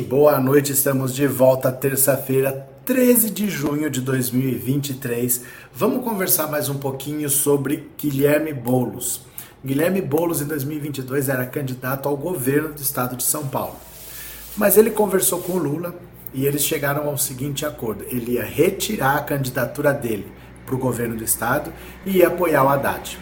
Boa noite, estamos de volta terça-feira, 13 de junho de 2023. Vamos conversar mais um pouquinho sobre Guilherme Bolos. Guilherme Bolos em 2022 era candidato ao governo do estado de São Paulo. Mas ele conversou com o Lula e eles chegaram ao seguinte acordo: ele ia retirar a candidatura dele para o governo do estado e ia apoiar o Haddad.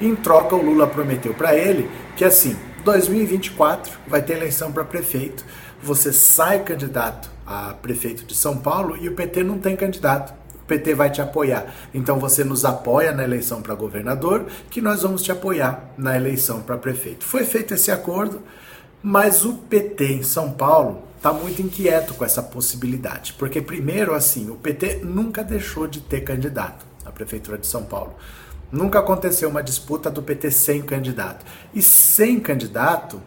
Em troca, o Lula prometeu para ele que assim, 2024 vai ter eleição para prefeito você sai candidato a prefeito de São Paulo e o PT não tem candidato. O PT vai te apoiar. Então você nos apoia na eleição para governador, que nós vamos te apoiar na eleição para prefeito. Foi feito esse acordo, mas o PT em São Paulo está muito inquieto com essa possibilidade. Porque, primeiro, assim, o PT nunca deixou de ter candidato à prefeitura de São Paulo. Nunca aconteceu uma disputa do PT sem candidato. E sem candidato,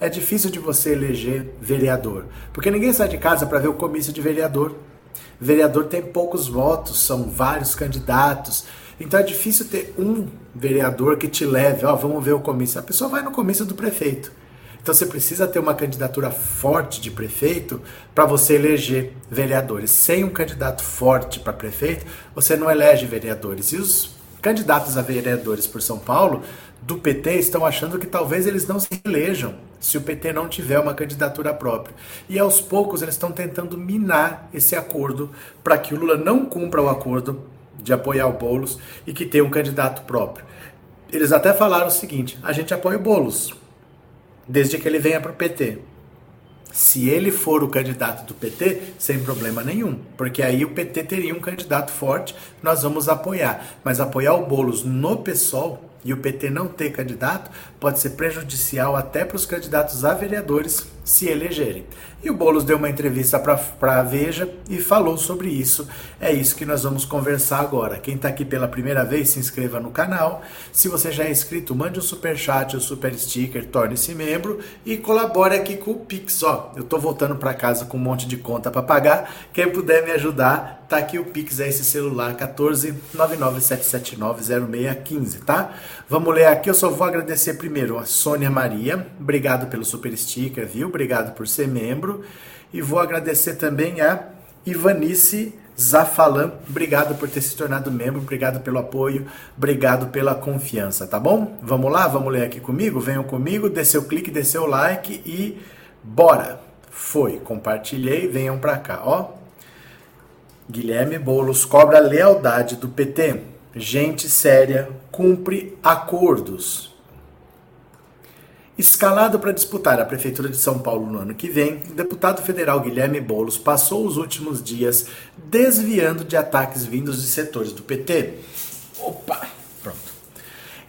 é difícil de você eleger vereador, porque ninguém sai de casa para ver o comício de vereador. Vereador tem poucos votos, são vários candidatos. Então é difícil ter um vereador que te leve, ó, vamos ver o comício. A pessoa vai no comício do prefeito. Então você precisa ter uma candidatura forte de prefeito para você eleger vereadores. Sem um candidato forte para prefeito, você não elege vereadores. E os candidatos a vereadores por São Paulo do PT estão achando que talvez eles não se elejam se o PT não tiver uma candidatura própria. E aos poucos eles estão tentando minar esse acordo para que o Lula não cumpra o acordo de apoiar o Boulos e que tenha um candidato próprio. Eles até falaram o seguinte: a gente apoia o Boulos, desde que ele venha para o PT. Se ele for o candidato do PT, sem problema nenhum, porque aí o PT teria um candidato forte, nós vamos apoiar. Mas apoiar o Boulos no PSOL e o PT não ter candidato pode ser prejudicial até para os candidatos a vereadores se elegerem. E o Boulos deu uma entrevista para a Veja e falou sobre isso. É isso que nós vamos conversar agora. Quem está aqui pela primeira vez, se inscreva no canal. Se você já é inscrito, mande um super chat ou super sticker, torne-se membro e colabore aqui com o Pix. Ó, eu estou voltando para casa com um monte de conta para pagar. Quem puder me ajudar, tá aqui o Pix, é esse celular 14 0615, tá? Vamos ler aqui, eu só vou agradecer primeiro a Sônia Maria, obrigado pelo super sticker, viu? Obrigado por ser membro. E vou agradecer também a Ivanice Zafalan, obrigado por ter se tornado membro, obrigado pelo apoio, obrigado pela confiança, tá bom? Vamos lá, vamos ler aqui comigo? Venham comigo, dê seu clique, dê seu like e bora! Foi, compartilhei, venham pra cá, ó. Guilherme Bolos cobra lealdade do PT. Gente séria cumpre acordos. Escalado para disputar a Prefeitura de São Paulo no ano que vem, o deputado federal Guilherme Boulos passou os últimos dias desviando de ataques vindos de setores do PT. Opa!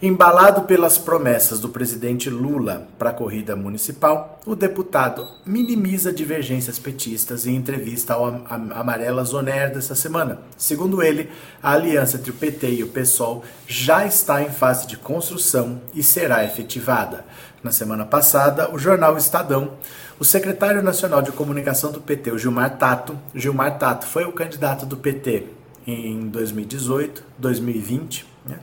Embalado pelas promessas do presidente Lula para a corrida municipal, o deputado minimiza divergências petistas em entrevista ao Amarela Zoner dessa semana. Segundo ele, a aliança entre o PT e o PSOL já está em fase de construção e será efetivada. Na semana passada, o jornal Estadão, o secretário nacional de comunicação do PT, o Gilmar Tato, Gilmar Tato foi o candidato do PT em 2018, 2020, né?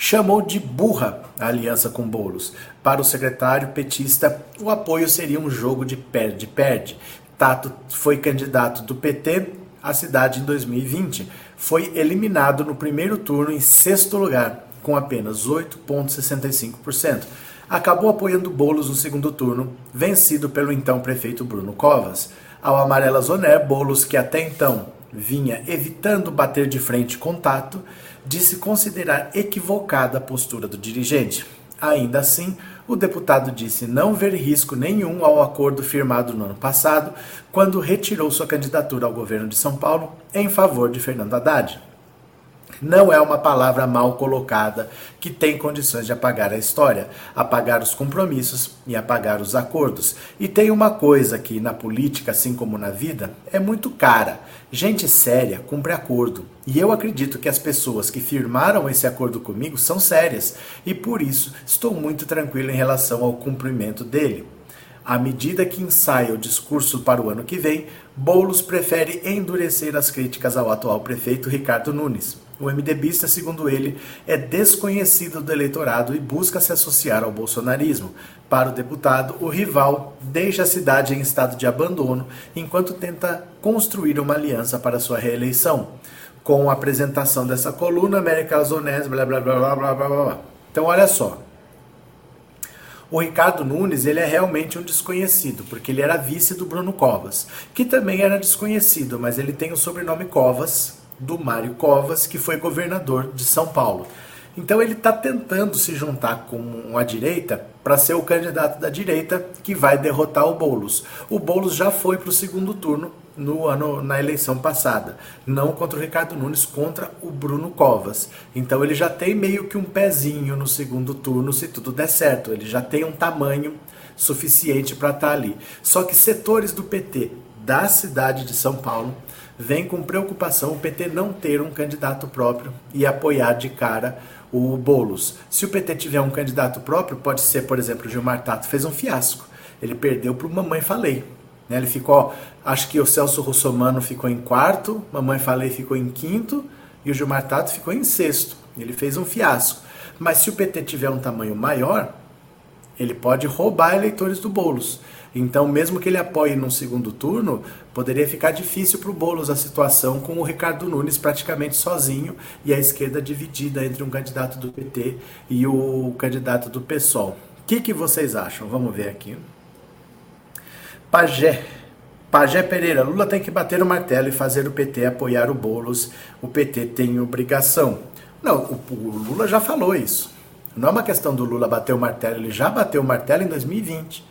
Chamou de burra a aliança com Bolos. Para o secretário petista, o apoio seria um jogo de perde-perde. Tato foi candidato do PT à cidade em 2020. Foi eliminado no primeiro turno em sexto lugar, com apenas 8,65%. Acabou apoiando Bolos no segundo turno, vencido pelo então prefeito Bruno Covas. Ao Amarela Zoner, Bolos, que até então vinha evitando bater de frente contato, disse considerar equivocada a postura do dirigente. Ainda assim, o deputado disse não ver risco nenhum ao acordo firmado no ano passado, quando retirou sua candidatura ao governo de São Paulo em favor de Fernando Haddad não é uma palavra mal colocada que tem condições de apagar a história, apagar os compromissos e apagar os acordos. E tem uma coisa que na política, assim como na vida, é muito cara. Gente séria cumpre acordo. E eu acredito que as pessoas que firmaram esse acordo comigo são sérias e por isso estou muito tranquilo em relação ao cumprimento dele. À medida que ensaia o discurso para o ano que vem, Boulos prefere endurecer as críticas ao atual prefeito Ricardo Nunes. O MDBista, segundo ele, é desconhecido do eleitorado e busca se associar ao bolsonarismo. Para o deputado, o rival deixa a cidade em estado de abandono enquanto tenta construir uma aliança para sua reeleição. Com a apresentação dessa coluna, América Zonés, blá blá blá blá blá blá blá. Então, olha só. O Ricardo Nunes ele é realmente um desconhecido, porque ele era vice do Bruno Covas, que também era desconhecido, mas ele tem o sobrenome Covas, do Mário Covas, que foi governador de São Paulo. Então ele está tentando se juntar com a direita para ser o candidato da direita que vai derrotar o Boulos. O Boulos já foi para o segundo turno no ano na eleição passada, não contra o Ricardo Nunes, contra o Bruno Covas. Então ele já tem meio que um pezinho no segundo turno, se tudo der certo. Ele já tem um tamanho suficiente para estar tá ali. Só que setores do PT da cidade de São Paulo vêm com preocupação o PT não ter um candidato próprio e apoiar de cara o Bolos. Se o PT tiver um candidato próprio, pode ser, por exemplo, o Gilmar Tato fez um fiasco. Ele perdeu para o Mamãe Falei. Né? Ele ficou, acho que o Celso Russomano ficou em quarto, Mamãe Falei ficou em quinto e o Gilmar Tato ficou em sexto. Ele fez um fiasco. Mas se o PT tiver um tamanho maior, ele pode roubar eleitores do Boulos. Então, mesmo que ele apoie no segundo turno, poderia ficar difícil para o Boulos a situação com o Ricardo Nunes praticamente sozinho e a esquerda dividida entre um candidato do PT e o candidato do PSOL. O que, que vocês acham? Vamos ver aqui. Pajé. Pajé Pereira, Lula tem que bater o martelo e fazer o PT apoiar o Boulos. O PT tem obrigação. Não, o, o Lula já falou isso. Não é uma questão do Lula bater o martelo, ele já bateu o martelo em 2020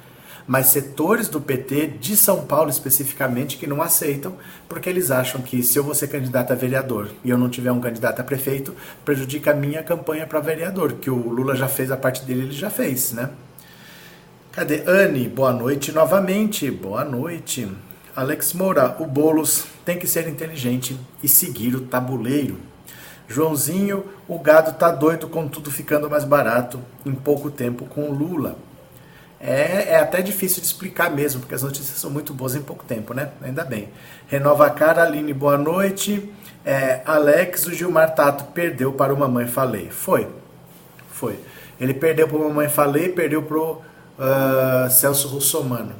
mas setores do PT de São Paulo especificamente que não aceitam, porque eles acham que se eu vou ser candidato a vereador e eu não tiver um candidato a prefeito, prejudica a minha campanha para vereador, que o Lula já fez a parte dele, ele já fez, né? Cadê? Anne, boa noite novamente. Boa noite. Alex Moura, o Bolos tem que ser inteligente e seguir o tabuleiro. Joãozinho, o gado tá doido com tudo ficando mais barato em pouco tempo com o Lula. É, é até difícil de explicar mesmo, porque as notícias são muito boas em pouco tempo, né? Ainda bem. Renova a cara, Aline, boa noite. É, Alex, o Gilmar Tato perdeu para o Mamãe Falei. Foi. Foi. Ele perdeu para o Mamãe Falei, perdeu para o uh, Celso Russomano.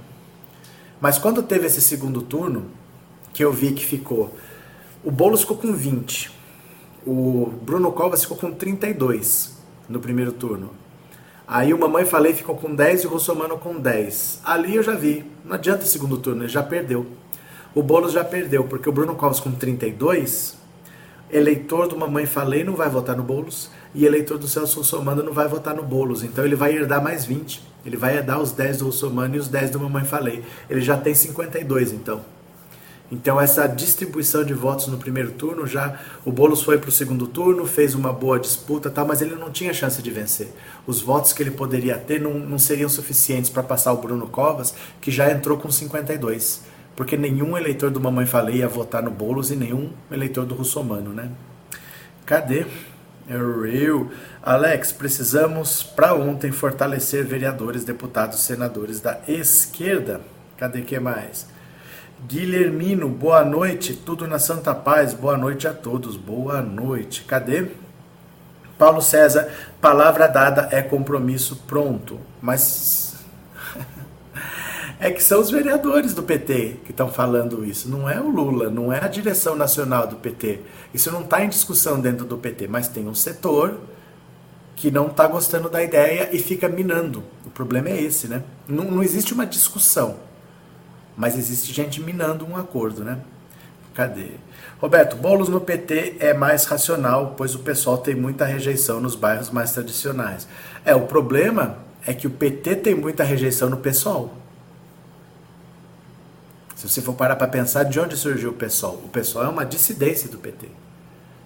Mas quando teve esse segundo turno, que eu vi que ficou, o Boulos ficou com 20, o Bruno Covas ficou com 32 no primeiro turno. Aí o Mamãe Falei ficou com 10 e o Russomano com 10. Ali eu já vi. Não adianta segundo turno, ele já perdeu. O Boulos já perdeu, porque o Bruno Covas com 32, eleitor do Mamãe Falei não vai votar no Boulos, e eleitor do Celso Russomano não vai votar no Boulos. Então ele vai herdar mais 20. Ele vai herdar os 10 do Russomano e os 10 do Mamãe Falei. Ele já tem 52, então. Então essa distribuição de votos no primeiro turno já o Bolos foi para o segundo turno, fez uma boa disputa, tal, mas ele não tinha chance de vencer. Os votos que ele poderia ter não, não seriam suficientes para passar o Bruno Covas, que já entrou com 52, porque nenhum eleitor do Mamãe Falei ia votar no Bolos e nenhum eleitor do Russomano, né? Cadê? Eu, Alex, precisamos para ontem fortalecer vereadores, deputados, senadores da esquerda. Cadê que mais? Guilhermino, boa noite, tudo na Santa Paz, boa noite a todos, boa noite. Cadê? Paulo César, palavra dada é compromisso pronto. Mas é que são os vereadores do PT que estão falando isso, não é o Lula, não é a direção nacional do PT. Isso não está em discussão dentro do PT, mas tem um setor que não está gostando da ideia e fica minando. O problema é esse, né? Não, não existe uma discussão mas existe gente minando um acordo, né? Cadê? Roberto, bolos no PT é mais racional, pois o pessoal tem muita rejeição nos bairros mais tradicionais. É, o problema é que o PT tem muita rejeição no pessoal. Se você for parar para pensar de onde surgiu o pessoal, o pessoal é uma dissidência do PT.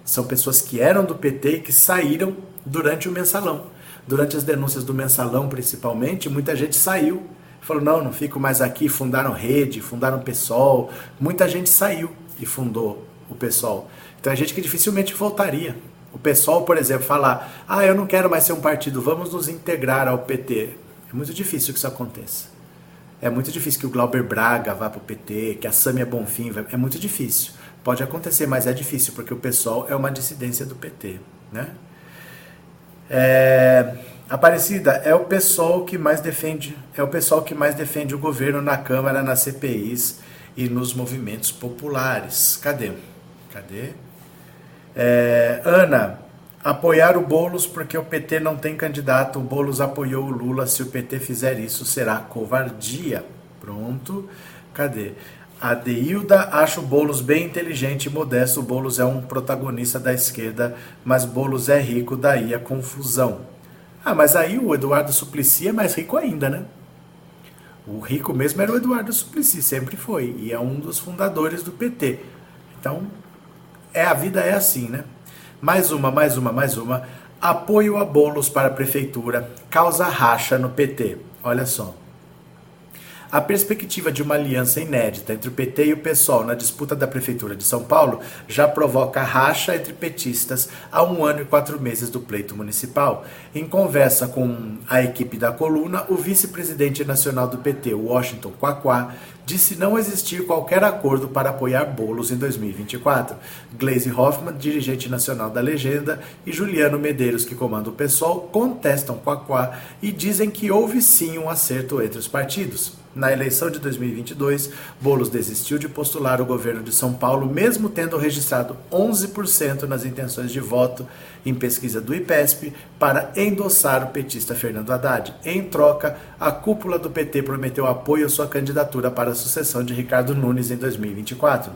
São pessoas que eram do PT e que saíram durante o mensalão. Durante as denúncias do mensalão, principalmente, muita gente saiu falou: não, não fico mais aqui. Fundaram rede, fundaram PSOL. Muita gente saiu e fundou o PSOL. Então é gente que dificilmente voltaria. O PSOL, por exemplo, falar: ah, eu não quero mais ser um partido, vamos nos integrar ao PT. É muito difícil que isso aconteça. É muito difícil que o Glauber Braga vá para o PT, que a Samia Bonfim vá. É muito difícil. Pode acontecer, mas é difícil, porque o pessoal é uma dissidência do PT. Né? É... Aparecida é o pessoal que mais defende, é o pessoal que mais defende o governo na Câmara, nas CPIs e nos movimentos populares. Cadê? Cadê? É, Ana, apoiar o Boulos porque o PT não tem candidato. O Boulos apoiou o Lula. Se o PT fizer isso, será covardia. Pronto. Cadê? A Deilda acha o Boulos bem inteligente e modesto. O Boulos é um protagonista da esquerda, mas Boulos é rico, daí a confusão. Ah, mas aí o Eduardo Suplicy é mais rico ainda, né? O rico mesmo era o Eduardo Suplicy, sempre foi, e é um dos fundadores do PT. Então, é a vida é assim, né? Mais uma, mais uma, mais uma. Apoio a bolos para a prefeitura causa racha no PT. Olha só. A perspectiva de uma aliança inédita entre o PT e o PSOL na disputa da Prefeitura de São Paulo já provoca racha entre petistas há um ano e quatro meses do pleito municipal. Em conversa com a equipe da coluna, o vice-presidente nacional do PT, Washington Quaquá, disse não existir qualquer acordo para apoiar bolos em 2024. Glaze Hoffman, dirigente nacional da legenda, e Juliano Medeiros, que comanda o PSOL, contestam Quaquá e dizem que houve sim um acerto entre os partidos. Na eleição de 2022, Bolos desistiu de postular o governo de São Paulo, mesmo tendo registrado 11% nas intenções de voto em pesquisa do IPESP para endossar o petista Fernando Haddad. Em troca, a cúpula do PT prometeu apoio à sua candidatura para a sucessão de Ricardo Nunes em 2024.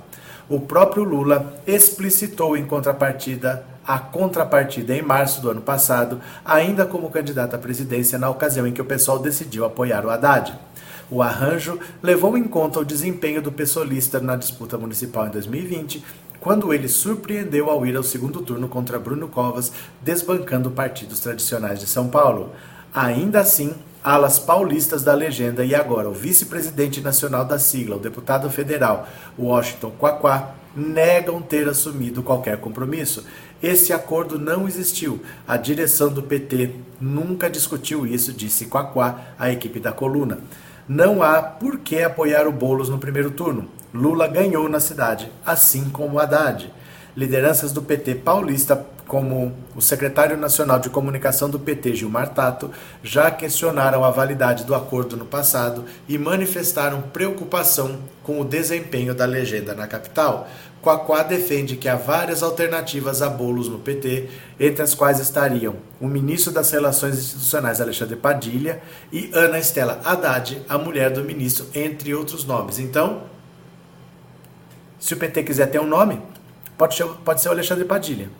O próprio Lula explicitou em contrapartida a contrapartida em março do ano passado, ainda como candidato à presidência na ocasião em que o pessoal decidiu apoiar o Haddad. O arranjo levou em conta o desempenho do pessoalista na disputa municipal em 2020, quando ele surpreendeu ao ir ao segundo turno contra Bruno Covas, desbancando partidos tradicionais de São Paulo. Ainda assim, alas paulistas da legenda e agora o vice-presidente nacional da sigla, o deputado federal Washington Quaquá, negam ter assumido qualquer compromisso. Esse acordo não existiu. A direção do PT nunca discutiu isso, disse Quaquá à equipe da coluna não há por que apoiar o Boulos no primeiro turno. Lula ganhou na cidade, assim como Haddad. Lideranças do PT paulista, como o secretário nacional de comunicação do PT, Gilmar Tato, já questionaram a validade do acordo no passado e manifestaram preocupação com o desempenho da legenda na capital. Quaquá defende que há várias alternativas a bolos no PT, entre as quais estariam o ministro das Relações Institucionais Alexandre Padilha e Ana Estela Haddad, a mulher do ministro, entre outros nomes. Então, se o PT quiser ter um nome, pode ser, pode ser o Alexandre Padilha.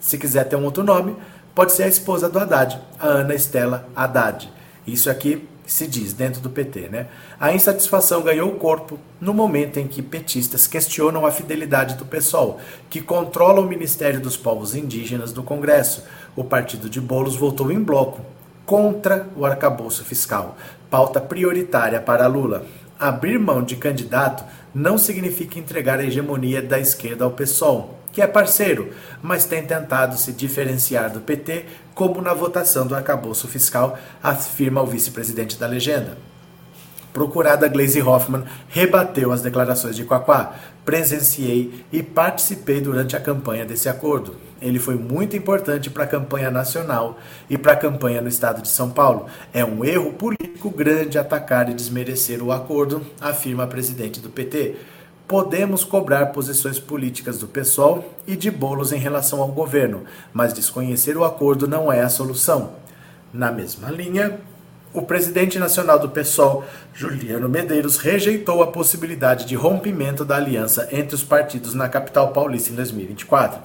Se quiser ter um outro nome, pode ser a esposa do Haddad, a Ana Estela Haddad. Isso aqui se diz dentro do PT, né? A insatisfação ganhou corpo no momento em que petistas questionam a fidelidade do PSOL, que controla o Ministério dos Povos Indígenas do Congresso. O partido de Bolos votou em bloco contra o arcabouço fiscal, pauta prioritária para Lula. Abrir mão de candidato não significa entregar a hegemonia da esquerda ao PSOL, que é parceiro, mas tem tentado se diferenciar do PT, como na votação do arcabouço fiscal, afirma o vice-presidente da legenda. Procurada Glaze Hoffman rebateu as declarações de Quaquá. Presenciei e participei durante a campanha desse acordo. Ele foi muito importante para a campanha nacional e para a campanha no estado de São Paulo. É um erro político grande atacar e desmerecer o acordo, afirma a presidente do PT podemos cobrar posições políticas do PSOL e de bolos em relação ao governo, mas desconhecer o acordo não é a solução. Na mesma linha, o presidente nacional do PSOL, Juliano Medeiros, rejeitou a possibilidade de rompimento da aliança entre os partidos na capital paulista em 2024.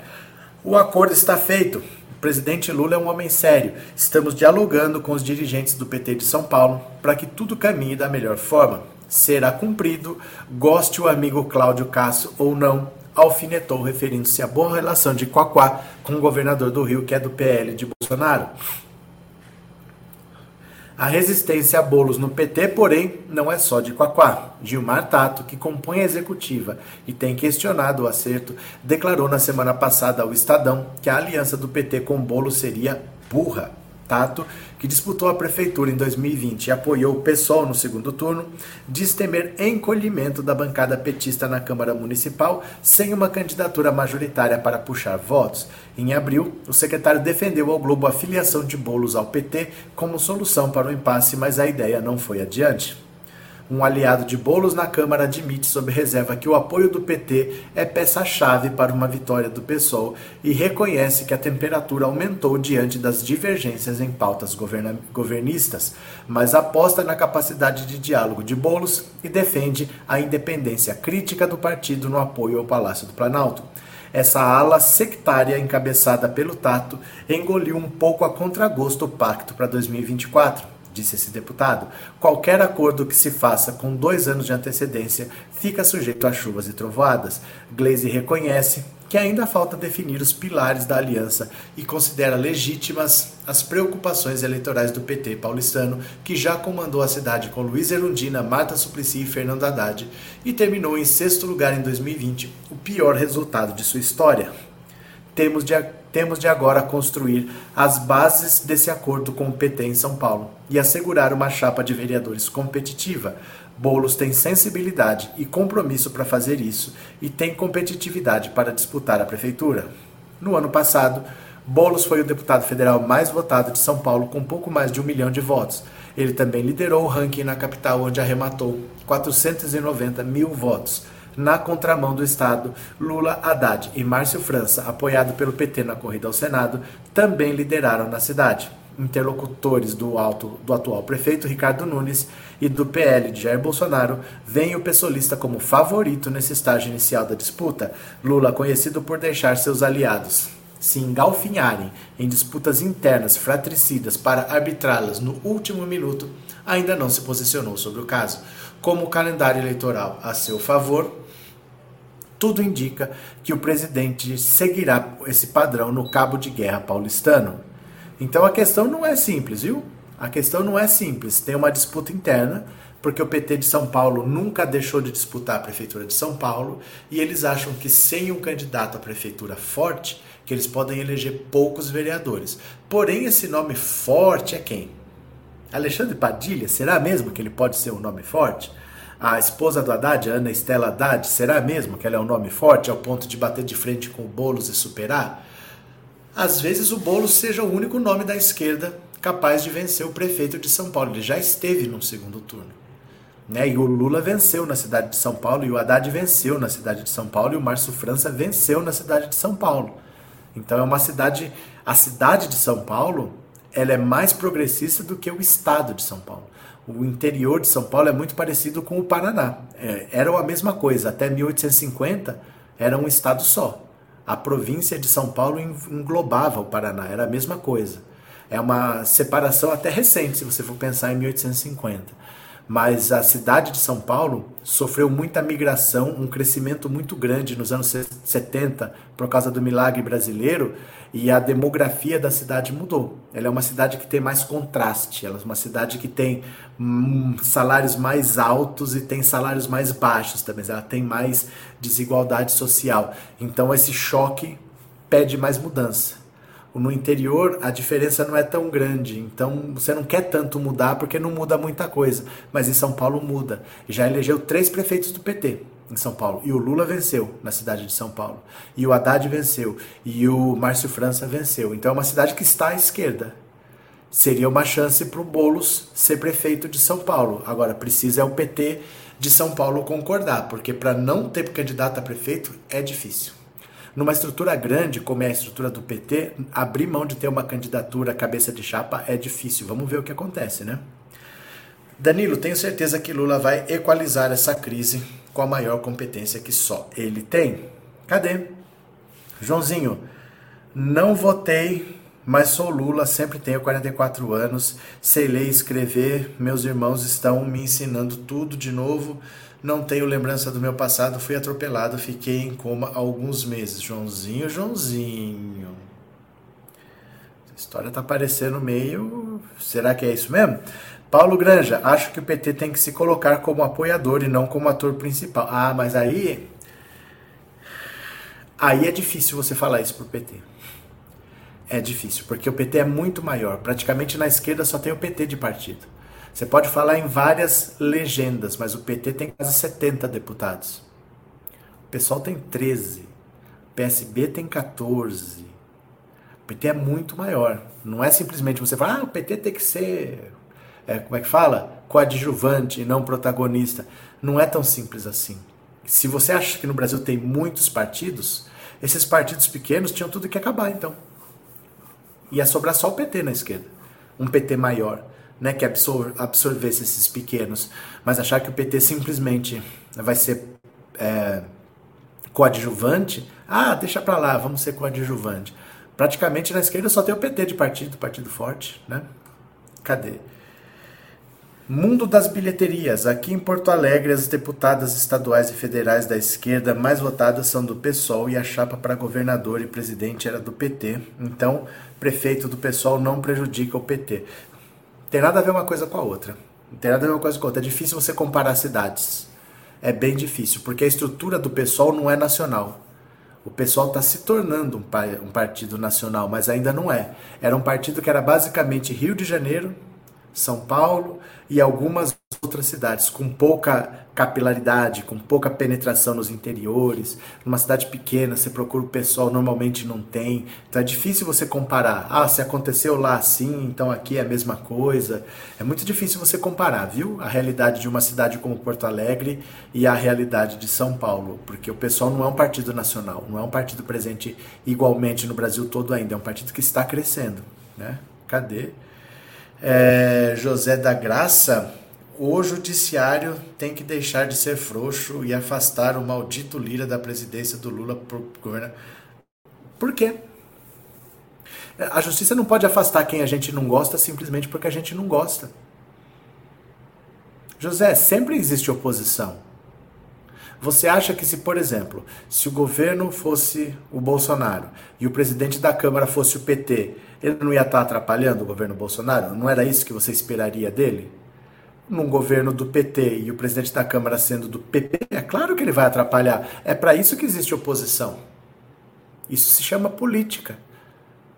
O acordo está feito. O presidente Lula é um homem sério. Estamos dialogando com os dirigentes do PT de São Paulo para que tudo caminhe da melhor forma será cumprido, goste o amigo Cláudio Cássio ou não, alfinetou referindo-se à boa relação de Quaquá com o governador do Rio, que é do PL de Bolsonaro. A resistência a bolos no PT, porém, não é só de Quaquá. Gilmar Tato, que compõe a executiva e tem questionado o acerto, declarou na semana passada ao Estadão que a aliança do PT com Bolo seria burra. Tato, que disputou a prefeitura em 2020 e apoiou o PSOL no segundo turno, diz temer encolhimento da bancada petista na Câmara Municipal sem uma candidatura majoritária para puxar votos. Em abril, o secretário defendeu ao Globo a filiação de bolos ao PT como solução para o impasse, mas a ideia não foi adiante. Um aliado de Bolos na Câmara admite sob reserva que o apoio do PT é peça-chave para uma vitória do PSOL e reconhece que a temperatura aumentou diante das divergências em pautas governistas, mas aposta na capacidade de diálogo de Bolos e defende a independência crítica do partido no apoio ao Palácio do Planalto. Essa ala sectária encabeçada pelo Tato engoliu um pouco a contragosto o pacto para 2024 disse esse deputado, qualquer acordo que se faça com dois anos de antecedência fica sujeito a chuvas e trovoadas. Glaze reconhece que ainda falta definir os pilares da aliança e considera legítimas as preocupações eleitorais do PT paulistano, que já comandou a cidade com Luiz Erundina, Marta Suplicy e Fernando Haddad, e terminou em sexto lugar em 2020, o pior resultado de sua história. Temos de temos de agora construir as bases desse acordo com o PT em São Paulo e assegurar uma chapa de vereadores competitiva. Bolos tem sensibilidade e compromisso para fazer isso e tem competitividade para disputar a prefeitura. No ano passado, Bolos foi o deputado federal mais votado de São Paulo com pouco mais de um milhão de votos. Ele também liderou o ranking na capital, onde arrematou 490 mil votos na contramão do Estado, Lula, Haddad e Márcio França, apoiado pelo PT na corrida ao Senado, também lideraram na cidade. Interlocutores do, alto, do atual prefeito Ricardo Nunes e do PL de Jair Bolsonaro veem o pessoalista como favorito nesse estágio inicial da disputa. Lula, conhecido por deixar seus aliados se engalfinharem em disputas internas fratricidas para arbitrá-las no último minuto, ainda não se posicionou sobre o caso. Como o calendário eleitoral a seu favor, tudo indica que o presidente seguirá esse padrão no cabo de guerra paulistano. Então a questão não é simples, viu? A questão não é simples. Tem uma disputa interna, porque o PT de São Paulo nunca deixou de disputar a prefeitura de São Paulo, e eles acham que sem um candidato à prefeitura forte, que eles podem eleger poucos vereadores. Porém, esse nome forte é quem? Alexandre Padilha, será mesmo que ele pode ser um nome forte? A esposa do Haddad, Ana Estela Haddad, será mesmo que ela é um nome forte ao ponto de bater de frente com o Boulos e superar? Às vezes o Boulos seja o único nome da esquerda capaz de vencer o prefeito de São Paulo. Ele já esteve no segundo turno. Né? E o Lula venceu na cidade de São Paulo, e o Haddad venceu na cidade de São Paulo, e o Márcio França venceu na cidade de São Paulo. Então é uma cidade, a cidade de São Paulo, ela é mais progressista do que o estado de São Paulo o interior de São Paulo é muito parecido com o Paraná. É, era a mesma coisa. Até 1850 era um estado só. A província de São Paulo englobava o Paraná, era a mesma coisa. É uma separação até recente, se você for pensar em 1850. Mas a cidade de São Paulo sofreu muita migração, um crescimento muito grande nos anos 70 por causa do milagre brasileiro e a demografia da cidade mudou. Ela é uma cidade que tem mais contraste, ela é uma cidade que tem hum, salários mais altos e tem salários mais baixos também, ela tem mais desigualdade social. Então esse choque pede mais mudança. No interior a diferença não é tão grande, então você não quer tanto mudar porque não muda muita coisa, mas em São Paulo muda. Já elegeu três prefeitos do PT em São Paulo. E o Lula venceu na cidade de São Paulo. E o Haddad venceu. E o Márcio França venceu. Então é uma cidade que está à esquerda. Seria uma chance para o Boulos ser prefeito de São Paulo. Agora, precisa é o PT de São Paulo concordar, porque para não ter candidato a prefeito é difícil. Numa estrutura grande, como é a estrutura do PT, abrir mão de ter uma candidatura cabeça de chapa é difícil. Vamos ver o que acontece, né? Danilo, tenho certeza que Lula vai equalizar essa crise com a maior competência que só ele tem. Cadê? Joãozinho, não votei, mas sou Lula, sempre tenho 44 anos, sei ler e escrever, meus irmãos estão me ensinando tudo de novo, não tenho lembrança do meu passado, fui atropelado, fiquei em coma alguns meses. Joãozinho, Joãozinho. Essa história tá parecendo meio. Será que é isso mesmo? Paulo Granja, acho que o PT tem que se colocar como apoiador e não como ator principal. Ah, mas aí. Aí é difícil você falar isso pro PT. É difícil, porque o PT é muito maior. Praticamente na esquerda só tem o PT de partido. Você pode falar em várias legendas, mas o PT tem quase 70 deputados. O pessoal tem 13. O PSB tem 14. O PT é muito maior. Não é simplesmente você falar, ah, o PT tem que ser, é, como é que fala? Coadjuvante e não protagonista. Não é tão simples assim. Se você acha que no Brasil tem muitos partidos, esses partidos pequenos tinham tudo que acabar, então. Ia sobrar só o PT na esquerda. Um PT maior, né, que absor absorvesse esses pequenos. Mas achar que o PT simplesmente vai ser é, coadjuvante, ah, deixa pra lá, vamos ser coadjuvante. Praticamente na esquerda só tem o PT de partido, partido forte, né? Cadê? Mundo das bilheterias. Aqui em Porto Alegre, as deputadas estaduais e federais da esquerda mais votadas são do PSOL e a chapa para governador e presidente era do PT. Então, prefeito do PSOL não prejudica o PT. Tem nada a ver uma coisa com a outra. Não tem nada a ver uma coisa com a outra. É difícil você comparar cidades. É bem difícil, porque a estrutura do PSOL não é nacional. O PSOL está se tornando um, um partido nacional, mas ainda não é. Era um partido que era basicamente Rio de Janeiro, São Paulo e algumas outras cidades, com pouca capilaridade, com pouca penetração nos interiores. Numa cidade pequena, você procura o pessoal, normalmente não tem. Então é difícil você comparar. Ah, se aconteceu lá assim, então aqui é a mesma coisa. É muito difícil você comparar, viu? A realidade de uma cidade como Porto Alegre e a realidade de São Paulo. Porque o pessoal não é um partido nacional, não é um partido presente igualmente no Brasil todo ainda. É um partido que está crescendo. Né? Cadê? É, José da Graça, o judiciário tem que deixar de ser frouxo e afastar o maldito Lira da presidência do Lula por governo. Por quê? A justiça não pode afastar quem a gente não gosta simplesmente porque a gente não gosta. José, sempre existe oposição. Você acha que se, por exemplo, se o governo fosse o Bolsonaro e o presidente da Câmara fosse o PT, ele não ia estar atrapalhando o governo Bolsonaro? Não era isso que você esperaria dele? Num governo do PT e o presidente da Câmara sendo do PP, é claro que ele vai atrapalhar. É para isso que existe oposição. Isso se chama política.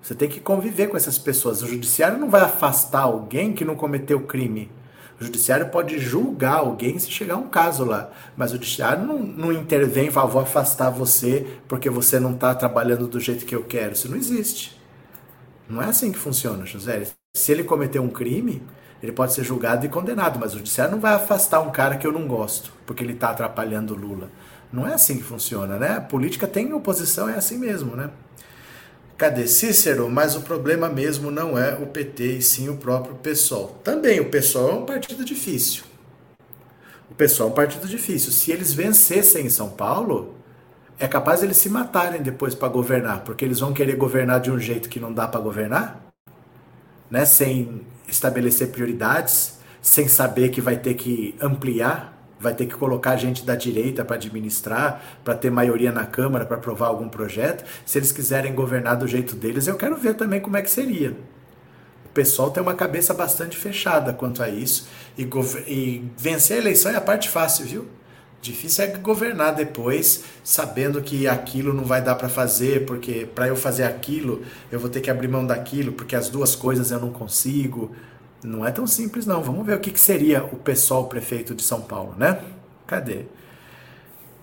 Você tem que conviver com essas pessoas. O judiciário não vai afastar alguém que não cometeu crime. O judiciário pode julgar alguém se chegar um caso lá, mas o judiciário não, não intervém e fala, vou afastar você porque você não está trabalhando do jeito que eu quero. Isso não existe. Não é assim que funciona, José. Se ele cometeu um crime, ele pode ser julgado e condenado, mas o judiciário não vai afastar um cara que eu não gosto, porque ele está atrapalhando o Lula. Não é assim que funciona, né? A política tem oposição, é assim mesmo, né? Cadê Cícero? Mas o problema mesmo não é o PT e sim o próprio PSOL. Também o PSOL é um partido difícil. O PSOL é um partido difícil. Se eles vencessem em São Paulo, é capaz eles se matarem depois para governar, porque eles vão querer governar de um jeito que não dá para governar, né? Sem estabelecer prioridades, sem saber que vai ter que ampliar, vai ter que colocar gente da direita para administrar, para ter maioria na Câmara, para aprovar algum projeto. Se eles quiserem governar do jeito deles, eu quero ver também como é que seria. O pessoal tem uma cabeça bastante fechada quanto a isso, e, e vencer a eleição é a parte fácil, viu? Difícil é governar depois, sabendo que aquilo não vai dar para fazer, porque para eu fazer aquilo, eu vou ter que abrir mão daquilo, porque as duas coisas eu não consigo. Não é tão simples não. Vamos ver o que, que seria o pessoal prefeito de São Paulo, né? Cadê?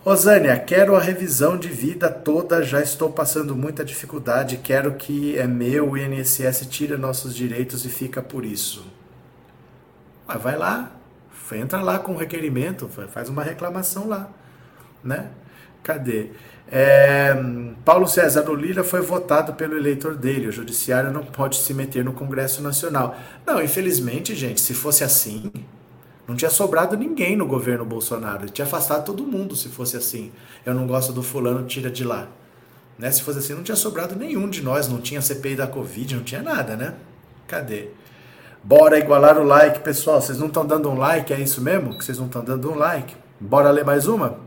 Rosânia, quero a revisão de vida toda, já estou passando muita dificuldade, quero que é meu, o INSS tira nossos direitos e fica por isso. Mas vai lá, entra lá com o requerimento, faz uma reclamação lá, né? Cadê? É, Paulo César Lira foi votado pelo eleitor dele. O judiciário não pode se meter no Congresso Nacional. Não, infelizmente, gente, se fosse assim, não tinha sobrado ninguém no governo Bolsonaro. Ele tinha afastado todo mundo se fosse assim. Eu não gosto do fulano, tira de lá. Né? Se fosse assim, não tinha sobrado nenhum de nós. Não tinha CPI da Covid, não tinha nada, né? Cadê? Bora igualar o like, pessoal. Vocês não estão dando um like, é isso mesmo? Que vocês não estão dando um like? Bora ler mais uma?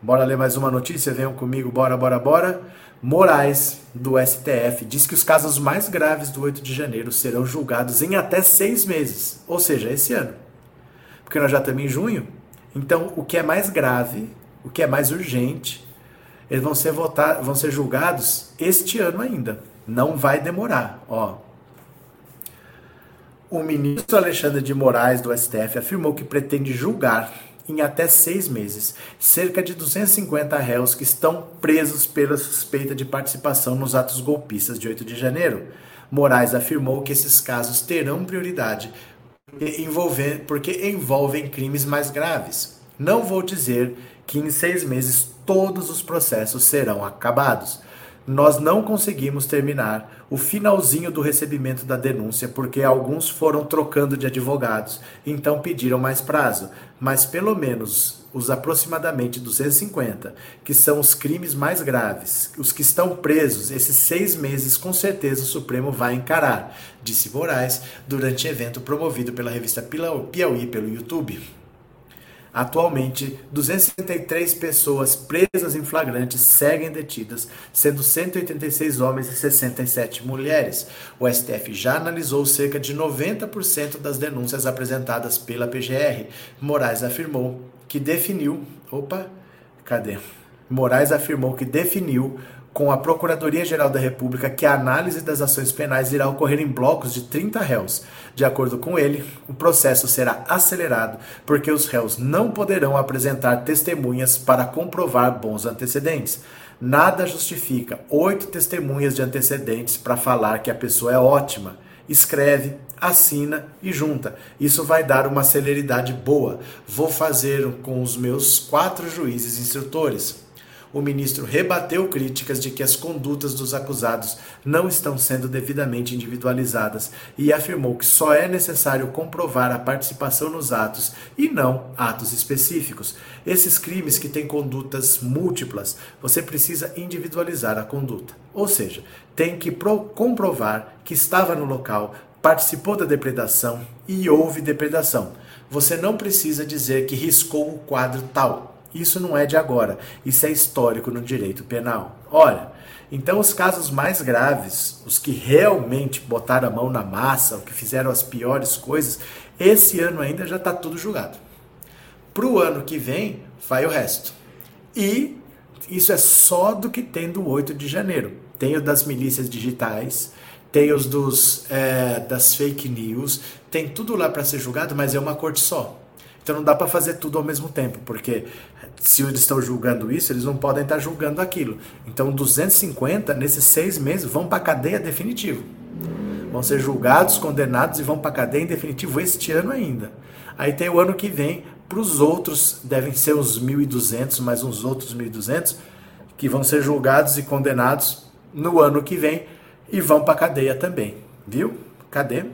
Bora ler mais uma notícia? Venham comigo, bora, bora, bora. Moraes, do STF, diz que os casos mais graves do 8 de janeiro serão julgados em até seis meses, ou seja, esse ano. Porque nós já estamos em junho. Então, o que é mais grave, o que é mais urgente, eles vão ser, votar, vão ser julgados este ano ainda Não vai demorar, ó. O ministro Alexandre de Moraes do STF afirmou que pretende julgar em até seis meses cerca de 250 réus que estão presos pela suspeita de participação nos atos golpistas de 8 de janeiro. Moraes afirmou que esses casos terão prioridade porque envolvem, porque envolvem crimes mais graves. Não vou dizer que em seis meses todos os processos serão acabados nós não conseguimos terminar o finalzinho do recebimento da denúncia porque alguns foram trocando de advogados, então pediram mais prazo. Mas pelo menos os aproximadamente 250, que são os crimes mais graves, os que estão presos, esses seis meses com certeza o Supremo vai encarar, disse Moraes durante evento promovido pela revista Piauí pelo YouTube. Atualmente, 273 pessoas presas em flagrante seguem detidas, sendo 186 homens e 67 mulheres. O STF já analisou cerca de 90% das denúncias apresentadas pela PGR. Moraes afirmou que definiu. Opa, cadê? Moraes afirmou que definiu com a Procuradoria-Geral da República que a análise das ações penais irá ocorrer em blocos de 30 réus. De acordo com ele, o processo será acelerado porque os réus não poderão apresentar testemunhas para comprovar bons antecedentes. Nada justifica oito testemunhas de antecedentes para falar que a pessoa é ótima. Escreve, assina e junta. Isso vai dar uma celeridade boa. Vou fazer com os meus quatro juízes instrutores o ministro rebateu críticas de que as condutas dos acusados não estão sendo devidamente individualizadas e afirmou que só é necessário comprovar a participação nos atos e não atos específicos. Esses crimes que têm condutas múltiplas, você precisa individualizar a conduta. Ou seja, tem que comprovar que estava no local, participou da depredação e houve depredação. Você não precisa dizer que riscou o quadro tal. Isso não é de agora, isso é histórico no direito penal. Olha, então os casos mais graves, os que realmente botaram a mão na massa, o que fizeram as piores coisas, esse ano ainda já está tudo julgado. Para o ano que vem, vai o resto. E isso é só do que tem do 8 de janeiro. Tem o das milícias digitais, tem os dos, é, das fake news, tem tudo lá para ser julgado, mas é uma corte só. Então não dá para fazer tudo ao mesmo tempo, porque se eles estão julgando isso, eles não podem estar julgando aquilo. Então 250 nesses seis meses vão para cadeia definitivo. Vão ser julgados, condenados e vão para cadeia em definitivo este ano ainda. Aí tem o ano que vem, para os outros, devem ser uns 1.200, mais uns outros 1.200, que vão ser julgados e condenados no ano que vem e vão para cadeia também. Viu? Cadê?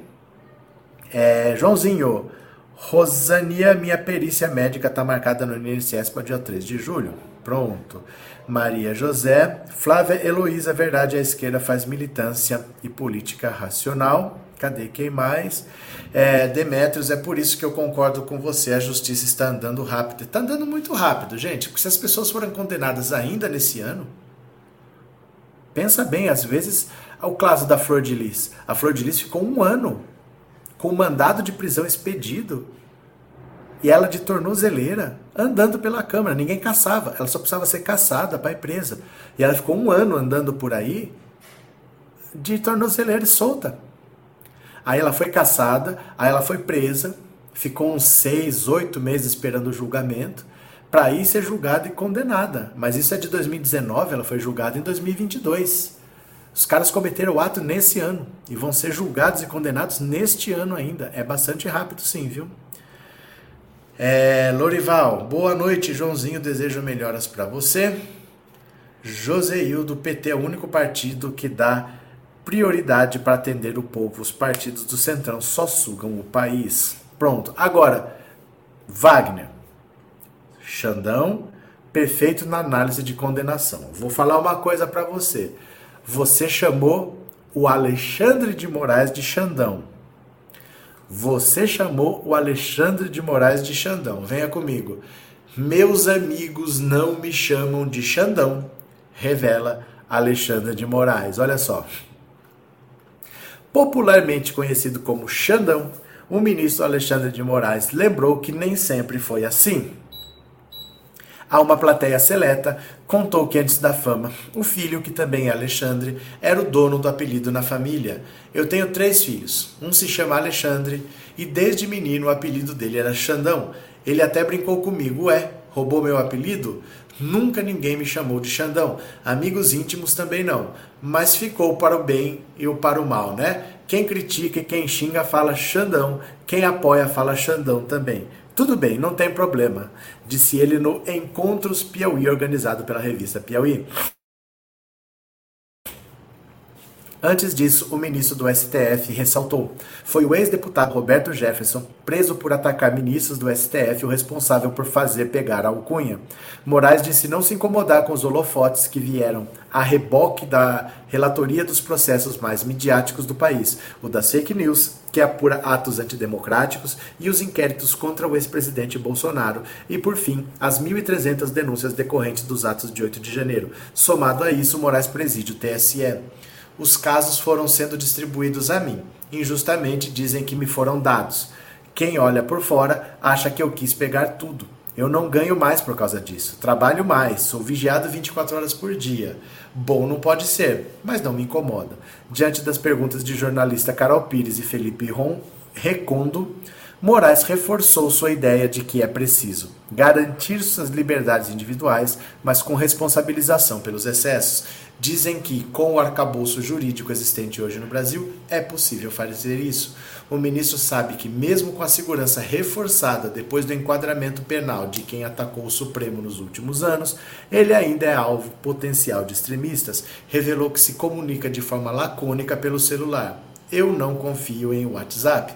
É, Joãozinho, Rosania, minha perícia médica está marcada no INSS para dia 3 de julho. Pronto. Maria José. Flávia Heloísa, verdade, a esquerda faz militância e política racional. Cadê quem mais? É, Demetrios, é por isso que eu concordo com você, a justiça está andando rápido. Está andando muito rápido, gente, porque se as pessoas foram condenadas ainda nesse ano, pensa bem, às vezes, o caso da Flor de Lis. A Flor de Lis ficou um ano com mandado de prisão expedido e ela de tornozeleira andando pela Câmara. Ninguém caçava, ela só precisava ser caçada para ir presa. E ela ficou um ano andando por aí de tornozeleira solta. Aí ela foi caçada, aí ela foi presa, ficou uns seis, oito meses esperando o julgamento para ir ser julgada e condenada. Mas isso é de 2019, ela foi julgada em 2022. Os caras cometeram o ato nesse ano e vão ser julgados e condenados neste ano ainda. É bastante rápido, sim, viu? É, Lorival, boa noite, Joãozinho. Desejo melhoras para você. Joseil, do PT é o único partido que dá prioridade para atender o povo. Os partidos do Centrão só sugam o país. Pronto. Agora, Wagner. Xandão, perfeito na análise de condenação. Vou falar uma coisa para você. Você chamou o Alexandre de Moraes de Xandão. Você chamou o Alexandre de Moraes de Xandão. Venha comigo. Meus amigos não me chamam de Xandão, revela Alexandre de Moraes. Olha só. Popularmente conhecido como Xandão, o ministro Alexandre de Moraes lembrou que nem sempre foi assim. A uma plateia seleta, contou que antes da fama, o filho, que também é Alexandre, era o dono do apelido na família. Eu tenho três filhos. Um se chama Alexandre e desde menino o apelido dele era Xandão. Ele até brincou comigo, ué, roubou meu apelido? Nunca ninguém me chamou de Xandão. Amigos íntimos também não. Mas ficou para o bem e o para o mal, né? Quem critica e quem xinga fala Xandão. Quem apoia fala Xandão também. Tudo bem, não tem problema, disse ele no Encontros Piauí, organizado pela revista Piauí. Antes disso, o ministro do STF ressaltou: foi o ex-deputado Roberto Jefferson, preso por atacar ministros do STF, o responsável por fazer pegar a alcunha. Moraes disse não se incomodar com os holofotes que vieram a reboque da relatoria dos processos mais midiáticos do país, o das fake news, que apura atos antidemocráticos, e os inquéritos contra o ex-presidente Bolsonaro, e por fim, as 1.300 denúncias decorrentes dos atos de 8 de janeiro. Somado a isso, Moraes preside o TSE os casos foram sendo distribuídos a mim. Injustamente dizem que me foram dados. Quem olha por fora acha que eu quis pegar tudo. Eu não ganho mais por causa disso. Trabalho mais, sou vigiado 24 horas por dia. Bom não pode ser, mas não me incomoda. Diante das perguntas de jornalista Carol Pires e Felipe Ron, Recondo, Moraes reforçou sua ideia de que é preciso garantir suas liberdades individuais, mas com responsabilização pelos excessos. Dizem que, com o arcabouço jurídico existente hoje no Brasil, é possível fazer isso. O ministro sabe que, mesmo com a segurança reforçada depois do enquadramento penal de quem atacou o Supremo nos últimos anos, ele ainda é alvo potencial de extremistas. Revelou que se comunica de forma lacônica pelo celular. Eu não confio em WhatsApp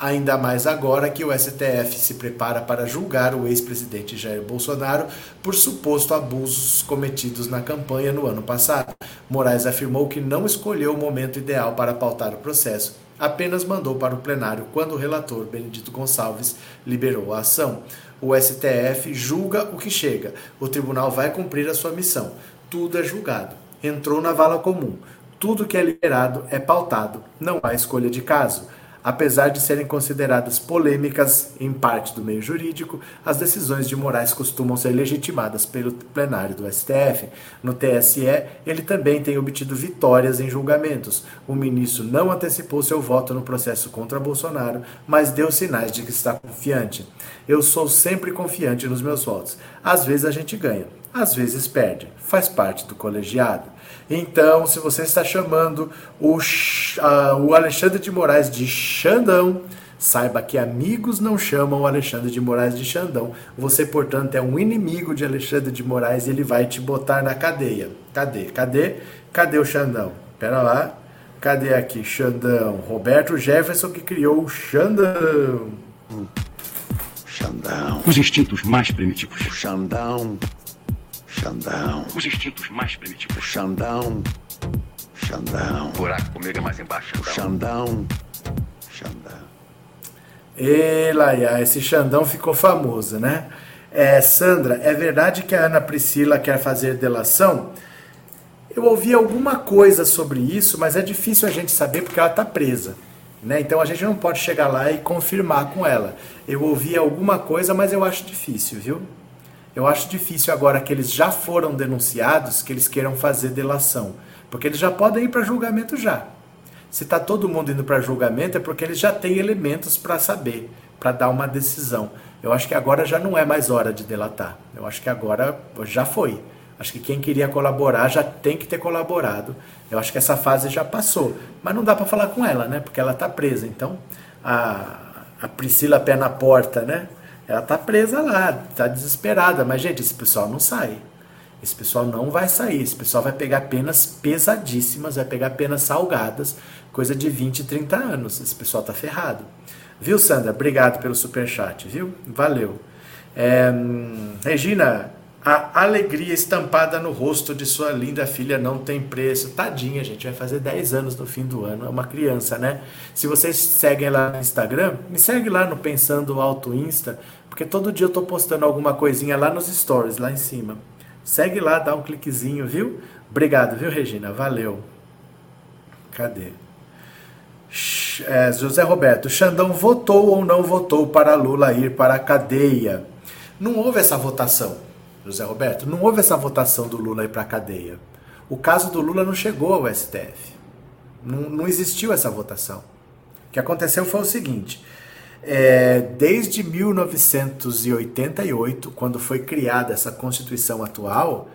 ainda mais agora que o STF se prepara para julgar o ex-presidente Jair Bolsonaro por suposto abusos cometidos na campanha no ano passado. Moraes afirmou que não escolheu o momento ideal para pautar o processo, apenas mandou para o plenário quando o relator Benedito Gonçalves liberou a ação. O STF julga o que chega. O tribunal vai cumprir a sua missão. Tudo é julgado. Entrou na vala comum. Tudo que é liberado é pautado. Não há escolha de caso. Apesar de serem consideradas polêmicas em parte do meio jurídico, as decisões de Moraes costumam ser legitimadas pelo plenário do STF. No TSE, ele também tem obtido vitórias em julgamentos. O ministro não antecipou seu voto no processo contra Bolsonaro, mas deu sinais de que está confiante. Eu sou sempre confiante nos meus votos. Às vezes a gente ganha, às vezes perde. Faz parte do colegiado. Então, se você está chamando o, uh, o Alexandre de Moraes de Xandão, saiba que amigos não chamam o Alexandre de Moraes de Xandão. Você, portanto, é um inimigo de Alexandre de Moraes e ele vai te botar na cadeia. Cadê? Cadê? Cadê o Xandão? Pera lá. Cadê aqui? Xandão. Roberto Jefferson que criou o Xandão. Xandão. Os instintos mais primitivos. O Xandão. Xandão. Os instintos mais primitivos. Xandão. Xandão. O buraco comigo é mais embaixo. Xandão. Xandão. E Laia, esse Xandão ficou famoso, né? É, Sandra, é verdade que a Ana Priscila quer fazer delação? Eu ouvi alguma coisa sobre isso, mas é difícil a gente saber porque ela está presa. Né? Então a gente não pode chegar lá e confirmar com ela. Eu ouvi alguma coisa, mas eu acho difícil, viu? Eu acho difícil agora que eles já foram denunciados que eles queiram fazer delação, porque eles já podem ir para julgamento já. Se está todo mundo indo para julgamento é porque eles já têm elementos para saber, para dar uma decisão. Eu acho que agora já não é mais hora de delatar. Eu acho que agora já foi. Acho que quem queria colaborar já tem que ter colaborado. Eu acho que essa fase já passou. Mas não dá para falar com ela, né? Porque ela está presa. Então, a, a Priscila pé na porta, né? Ela tá presa lá, tá desesperada. Mas, gente, esse pessoal não sai. Esse pessoal não vai sair. Esse pessoal vai pegar penas pesadíssimas, vai pegar penas salgadas, coisa de 20, 30 anos. Esse pessoal tá ferrado. Viu, Sandra? Obrigado pelo superchat, viu? Valeu. É, hum, Regina, a alegria estampada no rosto de sua linda filha não tem preço. Tadinha, gente, vai fazer 10 anos no fim do ano. É uma criança, né? Se vocês seguem lá no Instagram, me segue lá no Pensando Alto Insta. Porque todo dia eu tô postando alguma coisinha lá nos stories, lá em cima. Segue lá, dá um cliquezinho, viu? Obrigado, viu, Regina? Valeu. Cadê? É, José Roberto, Xandão votou ou não votou para Lula ir para a cadeia? Não houve essa votação. José Roberto. Não houve essa votação do Lula ir para a cadeia. O caso do Lula não chegou ao STF. Não, não existiu essa votação. O que aconteceu foi o seguinte: é, desde 1988, quando foi criada essa Constituição atual,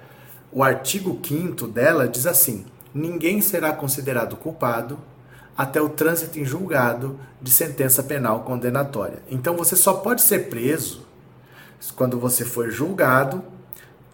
o artigo 5 dela diz assim: ninguém será considerado culpado até o trânsito em julgado de sentença penal condenatória. Então você só pode ser preso quando você for julgado,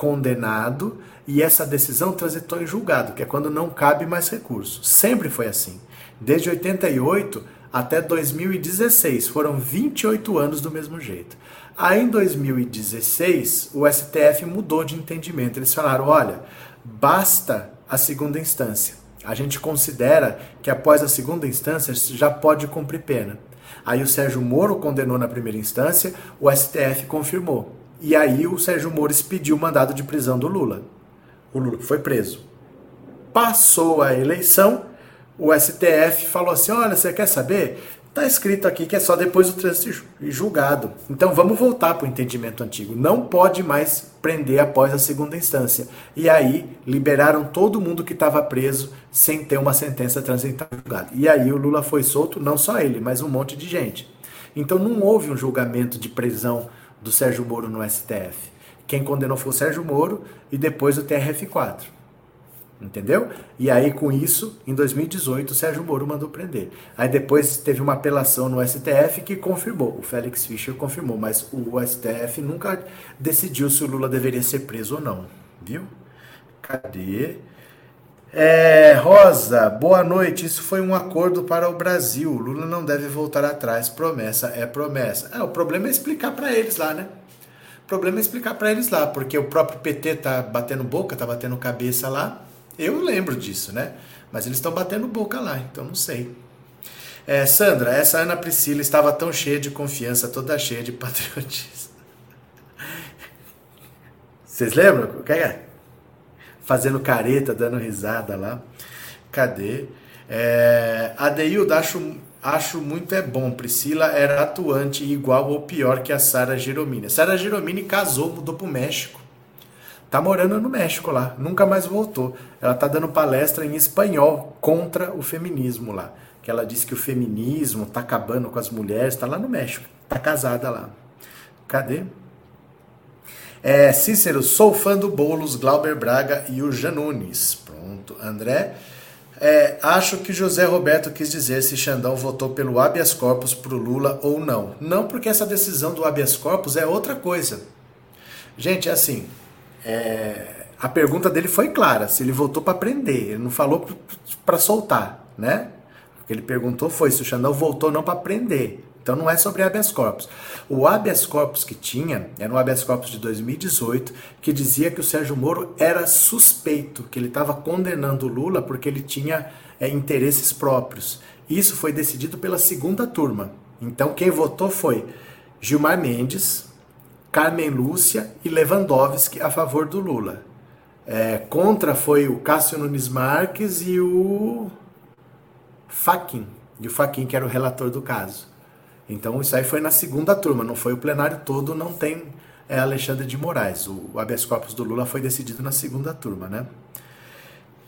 condenado e essa decisão transitou em julgado, que é quando não cabe mais recurso. Sempre foi assim. Desde 88 até 2016, foram 28 anos do mesmo jeito. Aí em 2016, o STF mudou de entendimento. Eles falaram: olha, basta a segunda instância. A gente considera que após a segunda instância já pode cumprir pena. Aí o Sérgio Moro condenou na primeira instância, o STF confirmou. E aí o Sérgio Moro expediu o mandado de prisão do Lula. O Lula foi preso. Passou a eleição, o STF falou assim: olha, você quer saber? Está escrito aqui que é só depois do trânsito julgado. Então vamos voltar para o entendimento antigo. Não pode mais prender após a segunda instância. E aí liberaram todo mundo que estava preso sem ter uma sentença transitada julgada. E aí o Lula foi solto, não só ele, mas um monte de gente. Então não houve um julgamento de prisão do Sérgio Moro no STF. Quem condenou foi o Sérgio Moro e depois o TRF4. Entendeu? E aí, com isso, em 2018, o Sérgio Moro mandou prender. Aí depois teve uma apelação no STF que confirmou. O Félix Fischer confirmou, mas o STF nunca decidiu se o Lula deveria ser preso ou não. Viu? Cadê? É, Rosa, boa noite. Isso foi um acordo para o Brasil. Lula não deve voltar atrás. Promessa é promessa. É, o problema é explicar para eles lá, né? O problema é explicar para eles lá, porque o próprio PT tá batendo boca, tá batendo cabeça lá eu lembro disso, né? Mas eles estão batendo boca lá, então não sei. É, Sandra, essa Ana Priscila estava tão cheia de confiança, toda cheia de patriotismo. Vocês lembram? O que é? Fazendo careta, dando risada lá. Cadê? É, Adeildo, acho, acho muito é bom. Priscila era atuante igual ou pior que a Sara Giromini. Sara Giromini casou, mudou pro México tá morando no México lá, nunca mais voltou. Ela tá dando palestra em espanhol contra o feminismo lá. Que ela disse que o feminismo tá acabando com as mulheres, tá lá no México, tá casada lá. Cadê? É, Cícero, sou fã do Boulos, Glauber Braga e o Janunes. Pronto, André. É, acho que José Roberto quis dizer se Xandão votou pelo habeas corpus pro Lula ou não. Não, porque essa decisão do habeas corpus é outra coisa. Gente, é assim, é, a pergunta dele foi clara, se ele votou para prender, ele não falou para soltar, né? O que ele perguntou foi se o Xandão voltou não para prender. Então não é sobre habeas corpus. O habeas corpus que tinha era um habeas corpus de 2018 que dizia que o Sérgio Moro era suspeito, que ele estava condenando o Lula porque ele tinha é, interesses próprios. Isso foi decidido pela segunda turma. Então quem votou foi Gilmar Mendes, Carmen Lúcia e Lewandowski a favor do Lula. É, contra foi o Cássio Nunes Marques e o Faquin, e o Faquin que era o relator do caso. Então isso aí foi na segunda turma, não foi o plenário todo, não tem é, Alexandre de Moraes. O, habeas corpus do Lula foi decidido na segunda turma, né?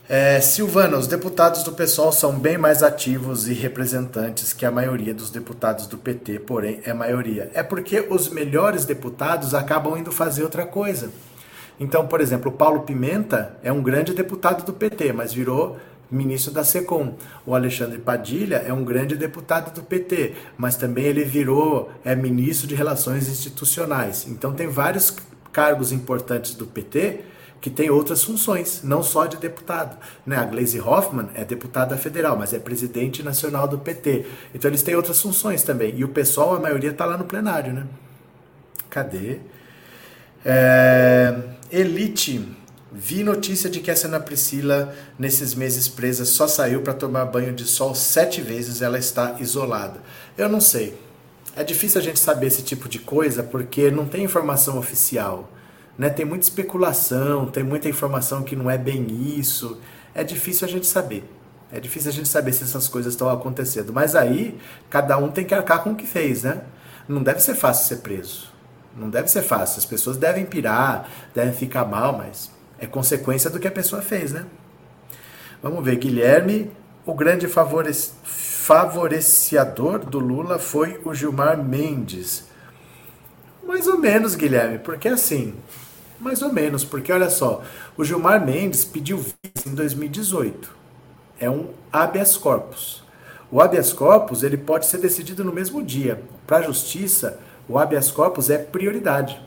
É, Silvana, os deputados do PSOL são bem mais ativos e representantes que a maioria dos deputados do PT, porém é maioria. É porque os melhores deputados acabam indo fazer outra coisa. Então, por exemplo, o Paulo Pimenta é um grande deputado do PT, mas virou ministro da SECOM. O Alexandre Padilha é um grande deputado do PT, mas também ele virou é, ministro de Relações Institucionais. Então, tem vários cargos importantes do PT que tem outras funções, não só de deputado. Né? A Gleisi Hoffmann é deputada federal, mas é presidente nacional do PT. Então eles têm outras funções também. E o pessoal, a maioria, está lá no plenário. Né? Cadê? É... Elite. Vi notícia de que essa Ana Priscila, nesses meses presa, só saiu para tomar banho de sol sete vezes. Ela está isolada. Eu não sei. É difícil a gente saber esse tipo de coisa porque não tem informação oficial. Né? Tem muita especulação, tem muita informação que não é bem isso. É difícil a gente saber. É difícil a gente saber se essas coisas estão acontecendo. Mas aí, cada um tem que arcar com o que fez, né? Não deve ser fácil ser preso. Não deve ser fácil. As pessoas devem pirar, devem ficar mal, mas é consequência do que a pessoa fez, né? Vamos ver, Guilherme, o grande favorec... favoreciador do Lula foi o Gilmar Mendes. Mais ou menos, Guilherme, porque assim, mais ou menos, porque olha só, o Gilmar Mendes pediu vice em 2018. É um habeas corpus. O habeas corpus ele pode ser decidido no mesmo dia. Para a justiça, o habeas corpus é prioridade.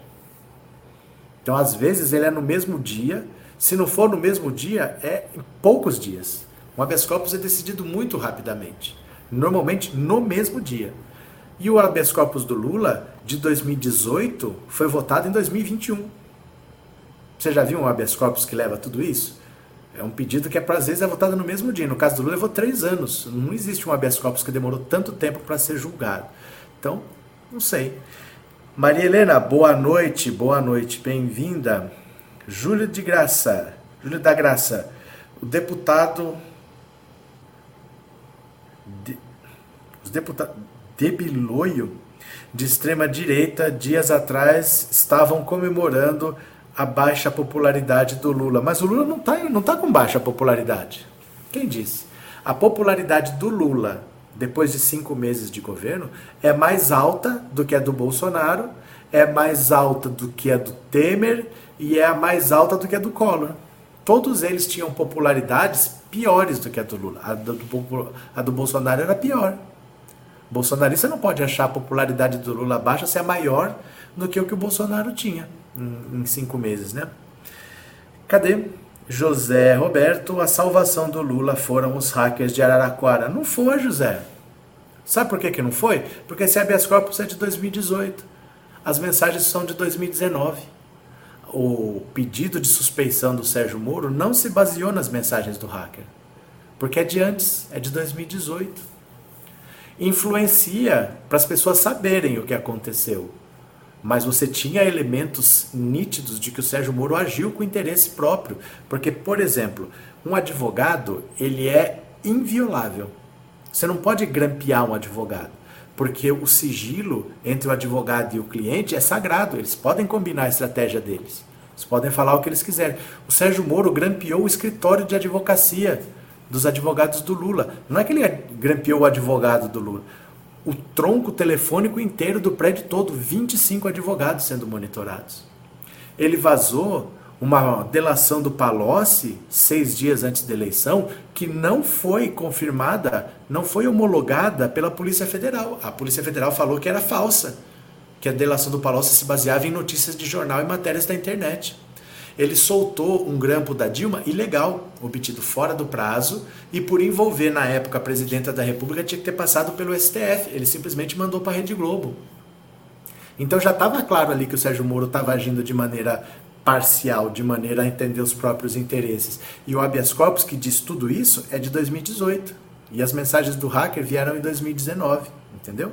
Então, às vezes, ele é no mesmo dia. Se não for no mesmo dia, é em poucos dias. O habeas corpus é decidido muito rapidamente. Normalmente no mesmo dia. E o habeas corpus do Lula, de 2018, foi votado em 2021. Você já viu um habeas corpus que leva tudo isso? É um pedido que, é, às vezes, é votado no mesmo dia. No caso do Lula, levou três anos. Não existe um habeas corpus que demorou tanto tempo para ser julgado. Então, não sei. Maria Helena, boa noite, boa noite, bem-vinda. Júlio de Graça, Júlio da Graça, o deputado. De, os deputados. Debiloio, de extrema direita, dias atrás estavam comemorando a baixa popularidade do Lula. Mas o Lula não está não tá com baixa popularidade. Quem disse? A popularidade do Lula, depois de cinco meses de governo, é mais alta do que a do Bolsonaro, é mais alta do que a do Temer e é a mais alta do que a do Collor. Todos eles tinham popularidades piores do que a do Lula. A do, a do Bolsonaro era pior. Bolsonarista não pode achar a popularidade do Lula baixa se é maior do que o que o Bolsonaro tinha em, em cinco meses, né? Cadê? José Roberto, a salvação do Lula foram os hackers de Araraquara. Não foi, José. Sabe por que, que não foi? Porque esse habeas corpus é de 2018. As mensagens são de 2019. O pedido de suspeição do Sérgio Moro não se baseou nas mensagens do hacker. Porque é de antes, é de 2018. Influencia para as pessoas saberem o que aconteceu mas você tinha elementos nítidos de que o Sérgio Moro agiu com interesse próprio, porque, por exemplo, um advogado ele é inviolável. Você não pode grampear um advogado, porque o sigilo entre o advogado e o cliente é sagrado. Eles podem combinar a estratégia deles. Eles podem falar o que eles quiserem. O Sérgio Moro grampeou o escritório de advocacia dos advogados do Lula. Não é que ele grampeou o advogado do Lula o tronco telefônico inteiro do prédio todo, 25 advogados sendo monitorados. Ele vazou uma delação do Palocci seis dias antes da eleição que não foi confirmada, não foi homologada pela Polícia Federal. A Polícia Federal falou que era falsa, que a delação do Palocci se baseava em notícias de jornal e matérias da internet ele soltou um grampo da Dilma ilegal, obtido fora do prazo, e por envolver na época a presidenta da República tinha que ter passado pelo STF. Ele simplesmente mandou para a Rede Globo. Então já estava claro ali que o Sérgio Moro estava agindo de maneira parcial, de maneira a entender os próprios interesses. E o habeas corpus que diz tudo isso é de 2018. E as mensagens do hacker vieram em 2019, entendeu?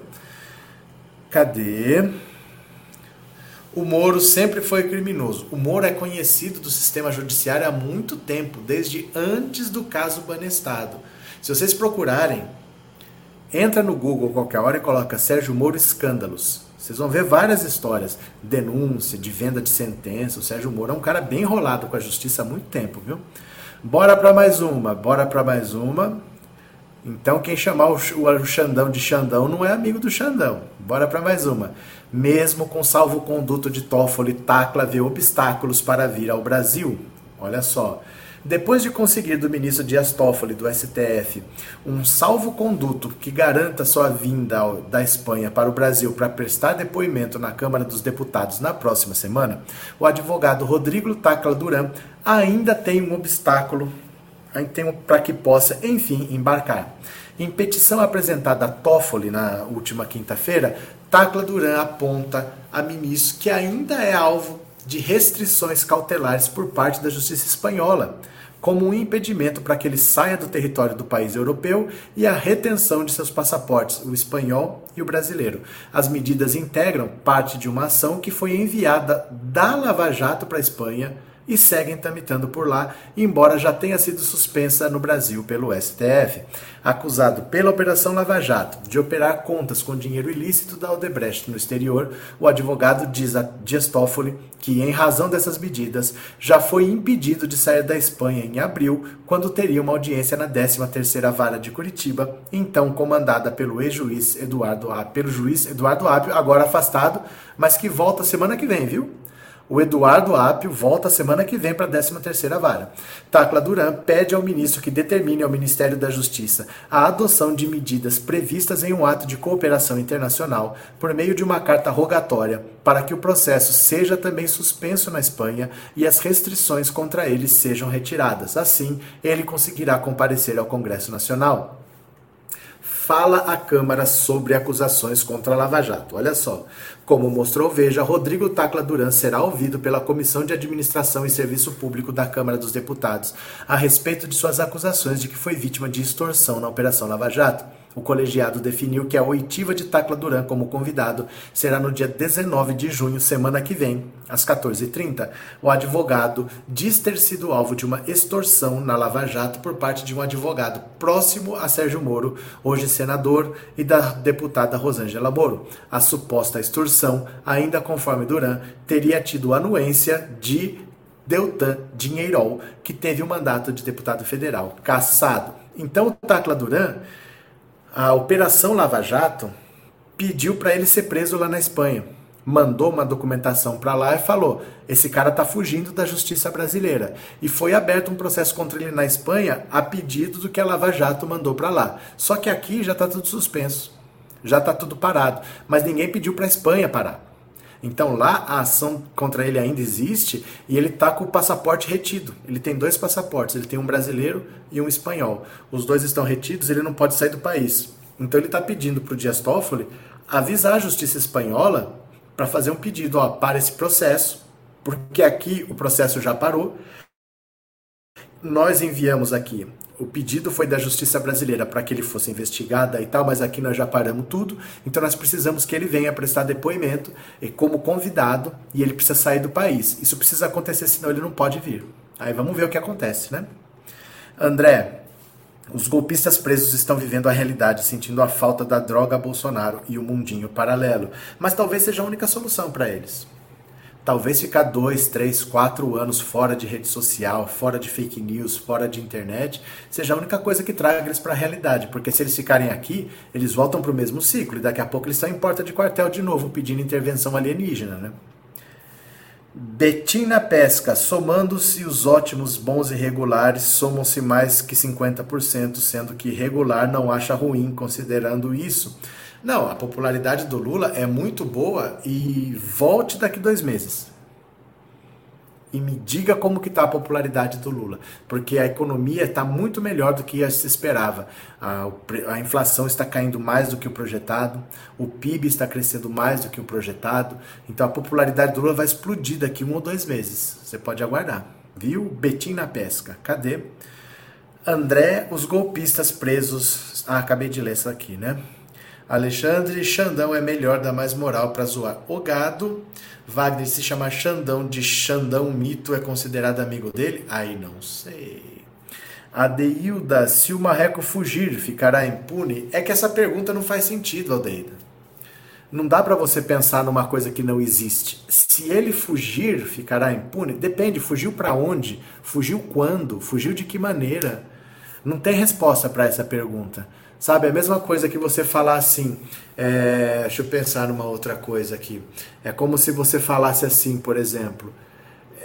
Cadê? O Moro sempre foi criminoso. O Moro é conhecido do sistema judiciário há muito tempo, desde antes do caso Banestado. Se vocês procurarem, entra no Google qualquer hora e coloca Sérgio Moro escândalos. Vocês vão ver várias histórias, denúncia, de venda de sentença. O Sérgio Moro é um cara bem enrolado com a justiça há muito tempo, viu? Bora para mais uma, bora para mais uma. Então quem chamar o, Xandão de Xandão não é amigo do Xandão. Bora para mais uma mesmo com salvo-conduto de Toffoli, Tacla vê obstáculos para vir ao Brasil. Olha só. Depois de conseguir do ministro Dias Toffoli, do STF, um salvo-conduto que garanta sua vinda da Espanha para o Brasil para prestar depoimento na Câmara dos Deputados na próxima semana, o advogado Rodrigo Tacla Duran ainda tem um obstáculo para que possa, enfim, embarcar. Em petição apresentada a Toffoli na última quinta-feira, Tacla Duran aponta a ministro que ainda é alvo de restrições cautelares por parte da justiça espanhola, como um impedimento para que ele saia do território do país europeu e a retenção de seus passaportes, o espanhol e o brasileiro. As medidas integram parte de uma ação que foi enviada da Lava Jato para a Espanha e seguem tramitando por lá, embora já tenha sido suspensa no Brasil pelo STF. Acusado pela Operação Lava Jato de operar contas com dinheiro ilícito da Odebrecht no exterior, o advogado diz a Dias Toffoli que, em razão dessas medidas, já foi impedido de sair da Espanha em abril, quando teria uma audiência na 13ª Vara de Curitiba, então comandada pelo ex-juiz Eduardo pelo juiz Eduardo Apio, agora afastado, mas que volta semana que vem, viu? O Eduardo Apio volta semana que vem para a 13ª vara. Tacla Duran pede ao ministro que determine ao Ministério da Justiça a adoção de medidas previstas em um ato de cooperação internacional por meio de uma carta rogatória para que o processo seja também suspenso na Espanha e as restrições contra ele sejam retiradas. Assim, ele conseguirá comparecer ao Congresso Nacional fala à Câmara sobre acusações contra a Lava Jato. Olha só. Como mostrou Veja, Rodrigo Tacla Duran será ouvido pela Comissão de Administração e Serviço Público da Câmara dos Deputados a respeito de suas acusações de que foi vítima de extorsão na Operação Lava Jato. O colegiado definiu que a oitiva de Tacla Duran como convidado será no dia 19 de junho, semana que vem, às 14h30. O advogado diz ter sido alvo de uma extorsão na Lava Jato por parte de um advogado próximo a Sérgio Moro, hoje senador, e da deputada Rosângela Moro. A suposta extorsão, ainda conforme Duran, teria tido anuência de Deltan Dinheirol, que teve o mandato de deputado federal cassado. Então, o Tacla Duran a Operação Lava Jato pediu para ele ser preso lá na Espanha. Mandou uma documentação para lá e falou: esse cara está fugindo da justiça brasileira. E foi aberto um processo contra ele na Espanha a pedido do que a Lava Jato mandou para lá. Só que aqui já está tudo suspenso, já está tudo parado. Mas ninguém pediu para a Espanha parar. Então lá a ação contra ele ainda existe e ele está com o passaporte retido. Ele tem dois passaportes, ele tem um brasileiro e um espanhol. Os dois estão retidos, ele não pode sair do país. Então ele está pedindo para o Dias Toffoli avisar a justiça espanhola para fazer um pedido, ó, para esse processo, porque aqui o processo já parou. Nós enviamos aqui o pedido foi da justiça brasileira para que ele fosse investigado e tal, mas aqui nós já paramos tudo, então nós precisamos que ele venha prestar depoimento como convidado e ele precisa sair do país. Isso precisa acontecer, senão ele não pode vir. Aí vamos ver o que acontece, né? André, os golpistas presos estão vivendo a realidade, sentindo a falta da droga Bolsonaro e o mundinho paralelo, mas talvez seja a única solução para eles. Talvez ficar dois, três, quatro anos fora de rede social, fora de fake news, fora de internet, seja a única coisa que traga eles para a realidade. Porque se eles ficarem aqui, eles voltam para o mesmo ciclo e daqui a pouco eles estão em porta de quartel de novo pedindo intervenção alienígena, né? Betina Pesca, somando-se os ótimos, bons e regulares, somam-se mais que 50%, sendo que regular não acha ruim considerando isso. Não, a popularidade do Lula é muito boa e volte daqui dois meses. E me diga como que está a popularidade do Lula, porque a economia está muito melhor do que se esperava. A, a inflação está caindo mais do que o projetado, o PIB está crescendo mais do que o projetado, então a popularidade do Lula vai explodir daqui um ou dois meses. Você pode aguardar. Viu? Betim na pesca. Cadê? André, os golpistas presos. Ah, acabei de ler isso aqui, né? Alexandre, Xandão é melhor, dá mais moral para zoar o gado. Wagner se chama Xandão de Xandão Mito, é considerado amigo dele? Aí não sei. Adeilda, se o marreco fugir, ficará impune? É que essa pergunta não faz sentido, Aldeida. Não dá para você pensar numa coisa que não existe. Se ele fugir, ficará impune? Depende, fugiu para onde? Fugiu quando? Fugiu de que maneira? Não tem resposta para essa pergunta. Sabe, é a mesma coisa que você falar assim. É, deixa eu pensar numa outra coisa aqui. É como se você falasse assim, por exemplo.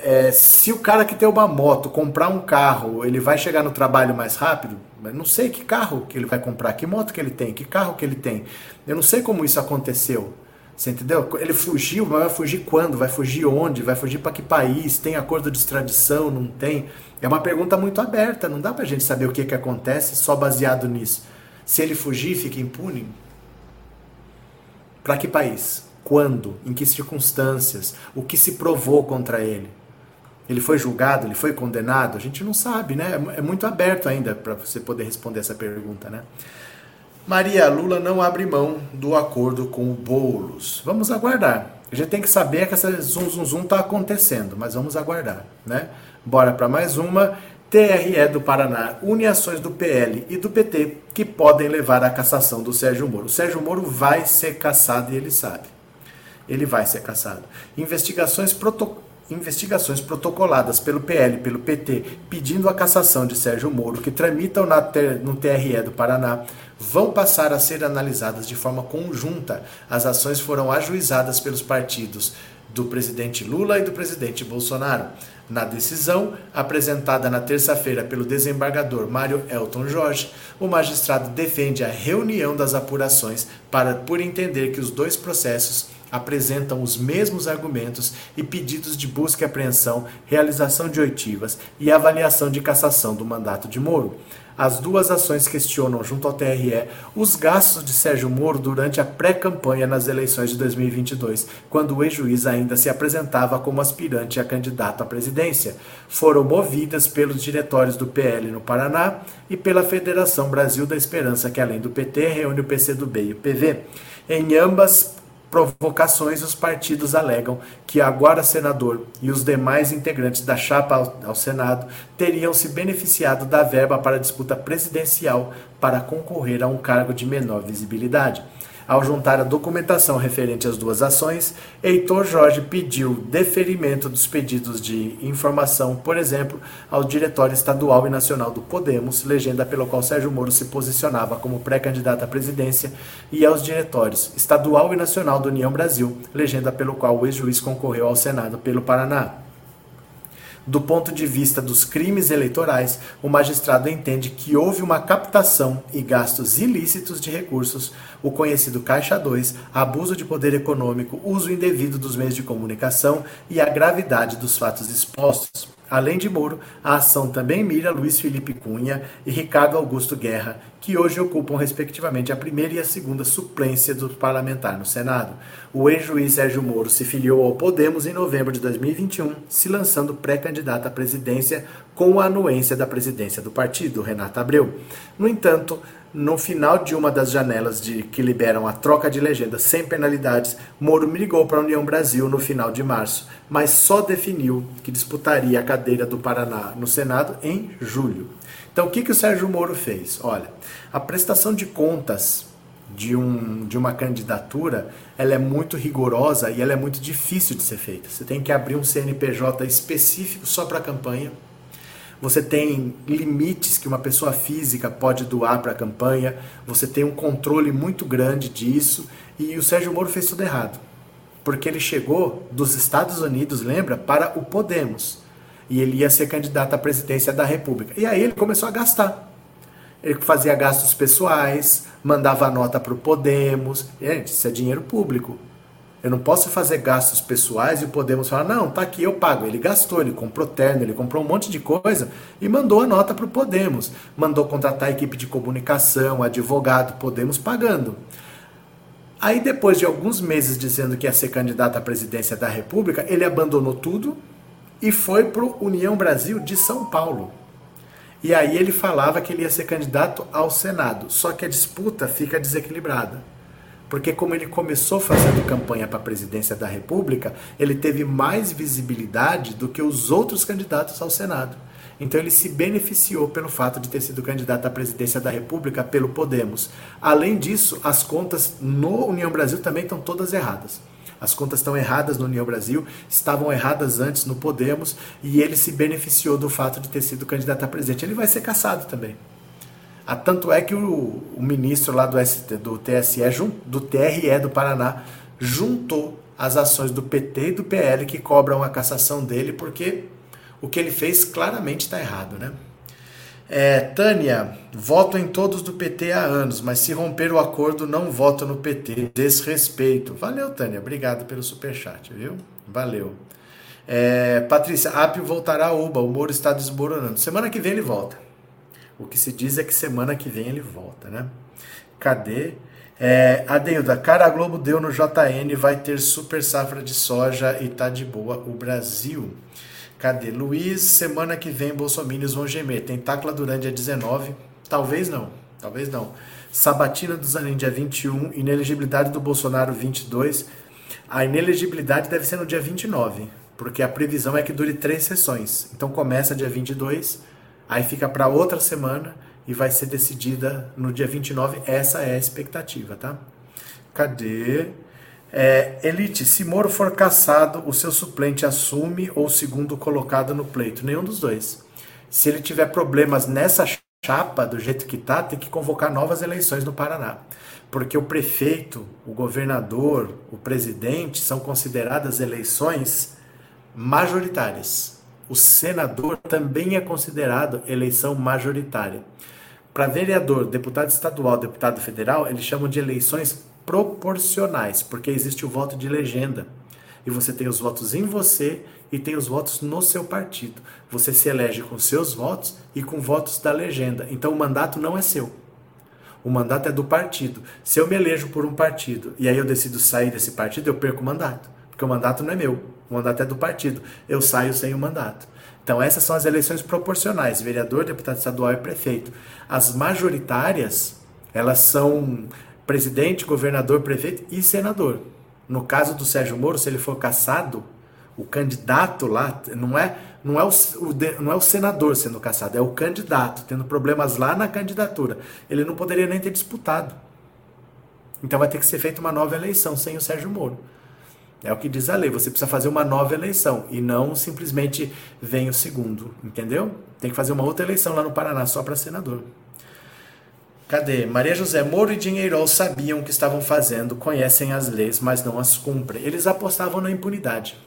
É, se o cara que tem uma moto comprar um carro, ele vai chegar no trabalho mais rápido? Mas não sei que carro que ele vai comprar, que moto que ele tem, que carro que ele tem. Eu não sei como isso aconteceu. Você entendeu? Ele fugiu, mas vai fugir quando? Vai fugir onde? Vai fugir para que país? Tem acordo de extradição? Não tem? É uma pergunta muito aberta, não dá pra gente saber o que, que acontece só baseado nisso. Se ele fugir, fica impune? Para que país? Quando? Em que circunstâncias? O que se provou contra ele? Ele foi julgado? Ele foi condenado? A gente não sabe, né? É muito aberto ainda para você poder responder essa pergunta, né? Maria Lula não abre mão do acordo com o Boulos. Vamos aguardar. A gente tem que saber que essa zum zum zum está acontecendo, mas vamos aguardar, né? Bora para mais uma. TRE do Paraná une ações do PL e do PT que podem levar à cassação do Sérgio Moro. O Sérgio Moro vai ser cassado e ele sabe. Ele vai ser cassado. Investigações protocolares investigações protocoladas pelo PL e pelo PT pedindo a cassação de Sérgio Moro, que tramitam no TRE do Paraná, vão passar a ser analisadas de forma conjunta. As ações foram ajuizadas pelos partidos do presidente Lula e do presidente Bolsonaro. Na decisão, apresentada na terça-feira pelo desembargador Mário Elton Jorge, o magistrado defende a reunião das apurações para por entender que os dois processos apresentam os mesmos argumentos e pedidos de busca e apreensão, realização de oitivas e avaliação de cassação do mandato de Moro. As duas ações questionam, junto ao TRE, os gastos de Sérgio Moro durante a pré-campanha nas eleições de 2022, quando o ex-juiz ainda se apresentava como aspirante a candidato à presidência. Foram movidas pelos diretórios do PL no Paraná e pela Federação Brasil da Esperança, que além do PT reúne o PCdoB e o PV. Em ambas provocações, os partidos alegam que agora senador e os demais integrantes da chapa ao, Senado teriam se beneficiado da verba para disputa presidencial para concorrer a um cargo de menor visibilidade. Ao juntar a documentação referente às duas ações, Heitor Jorge pediu deferimento dos pedidos de informação, por exemplo, ao Diretório Estadual e Nacional do Podemos, legenda pelo qual Sérgio Moro se posicionava como pré-candidato à presidência, e aos diretórios Estadual e Nacional do União Brasil, legenda pelo qual o ex-juiz concorreu ao Senado pelo Paraná. Do ponto de vista dos crimes eleitorais, o magistrado entende que houve uma captação e gastos ilícitos de recursos, o conhecido Caixa 2, abuso de poder econômico, uso indevido dos meios de comunicação e a gravidade dos fatos expostos. Além de Moro, a ação também mira Luiz Felipe Cunha e Ricardo Augusto Guerra, que hoje ocupam respectivamente a primeira e a segunda suplência do parlamentar no Senado. O ex-juiz Sérgio Moro se filiou ao Podemos em novembro de 2021, se lançando pré-candidato à presidência com a anuência da presidência do partido, Renato Abreu. No entanto, no final de uma das janelas de que liberam a troca de legenda sem penalidades, Moro migrou para a União Brasil no final de março, mas só definiu que disputaria a cadeira do Paraná no Senado em julho. Então, o que, que o Sérgio Moro fez? Olha, a prestação de contas de, um, de uma candidatura ela é muito rigorosa e ela é muito difícil de ser feita. Você tem que abrir um CNPJ específico só para a campanha você tem limites que uma pessoa física pode doar para a campanha, você tem um controle muito grande disso, e o Sérgio Moro fez tudo errado. Porque ele chegou dos Estados Unidos, lembra, para o Podemos. E ele ia ser candidato à presidência da República. E aí ele começou a gastar. Ele fazia gastos pessoais, mandava nota para o Podemos. Gente, isso é dinheiro público. Eu não posso fazer gastos pessoais e o Podemos falar, não, tá aqui, eu pago. Ele gastou, ele comprou terno, ele comprou um monte de coisa e mandou a nota para o Podemos. Mandou contratar a equipe de comunicação, advogado, Podemos pagando. Aí, depois de alguns meses dizendo que ia ser candidato à presidência da República, ele abandonou tudo e foi para o União Brasil de São Paulo. E aí ele falava que ele ia ser candidato ao Senado, só que a disputa fica desequilibrada. Porque como ele começou fazendo campanha para a presidência da República, ele teve mais visibilidade do que os outros candidatos ao Senado. Então ele se beneficiou pelo fato de ter sido candidato à presidência da República pelo Podemos. Além disso, as contas no União Brasil também estão todas erradas. As contas estão erradas no União Brasil, estavam erradas antes no Podemos, e ele se beneficiou do fato de ter sido candidato a presidente. Ele vai ser caçado também. Ah, tanto é que o, o ministro lá do, ST, do TSE, do TRE do Paraná, juntou as ações do PT e do PL que cobram a cassação dele, porque o que ele fez claramente está errado, né? É, Tânia, voto em todos do PT há anos, mas se romper o acordo, não voto no PT. Desrespeito. Valeu, Tânia. Obrigado pelo superchat, viu? Valeu. É, Patrícia, Apio voltará a UBA. O Moro está desmoronando. Semana que vem ele volta. O que se diz é que semana que vem ele volta, né? Cadê? É, Adeilda, cara, a Globo deu no JN, vai ter super safra de soja e tá de boa o Brasil. Cadê? Luiz, semana que vem Bolsominions vão gemer. Tentácula durante a 19? Talvez não. Talvez não. Sabatina do Zanin, dia 21. Inelegibilidade do Bolsonaro, 22. A inelegibilidade deve ser no dia 29, porque a previsão é que dure três sessões. Então começa dia 22, aí fica para outra semana e vai ser decidida no dia 29. Essa é a expectativa, tá? Cadê? É, Elite, se Moro for caçado, o seu suplente assume ou segundo colocado no pleito? Nenhum dos dois. Se ele tiver problemas nessa chapa, do jeito que tá, tem que convocar novas eleições no Paraná. Porque o prefeito, o governador, o presidente são consideradas eleições majoritárias. O senador também é considerado eleição majoritária. Para vereador, deputado estadual, deputado federal, eles chamam de eleições proporcionais, porque existe o voto de legenda. E você tem os votos em você e tem os votos no seu partido. Você se elege com seus votos e com votos da legenda. Então o mandato não é seu. O mandato é do partido. Se eu me elejo por um partido e aí eu decido sair desse partido, eu perco o mandato. Porque o mandato não é meu. O mandato é do partido. Eu saio sem o mandato. Então essas são as eleições proporcionais, vereador, deputado estadual e prefeito. As majoritárias, elas são presidente, governador, prefeito e senador. No caso do Sérgio Moro, se ele for caçado, o candidato lá não é não é o, o, não é o senador sendo caçado, é o candidato tendo problemas lá na candidatura. Ele não poderia nem ter disputado. Então vai ter que ser feita uma nova eleição sem o Sérgio Moro. É o que diz a lei. Você precisa fazer uma nova eleição e não simplesmente vem o segundo, entendeu? Tem que fazer uma outra eleição lá no Paraná só para senador. Cadê? Maria José Moro e Dinheirol sabiam o que estavam fazendo, conhecem as leis, mas não as cumprem. Eles apostavam na impunidade.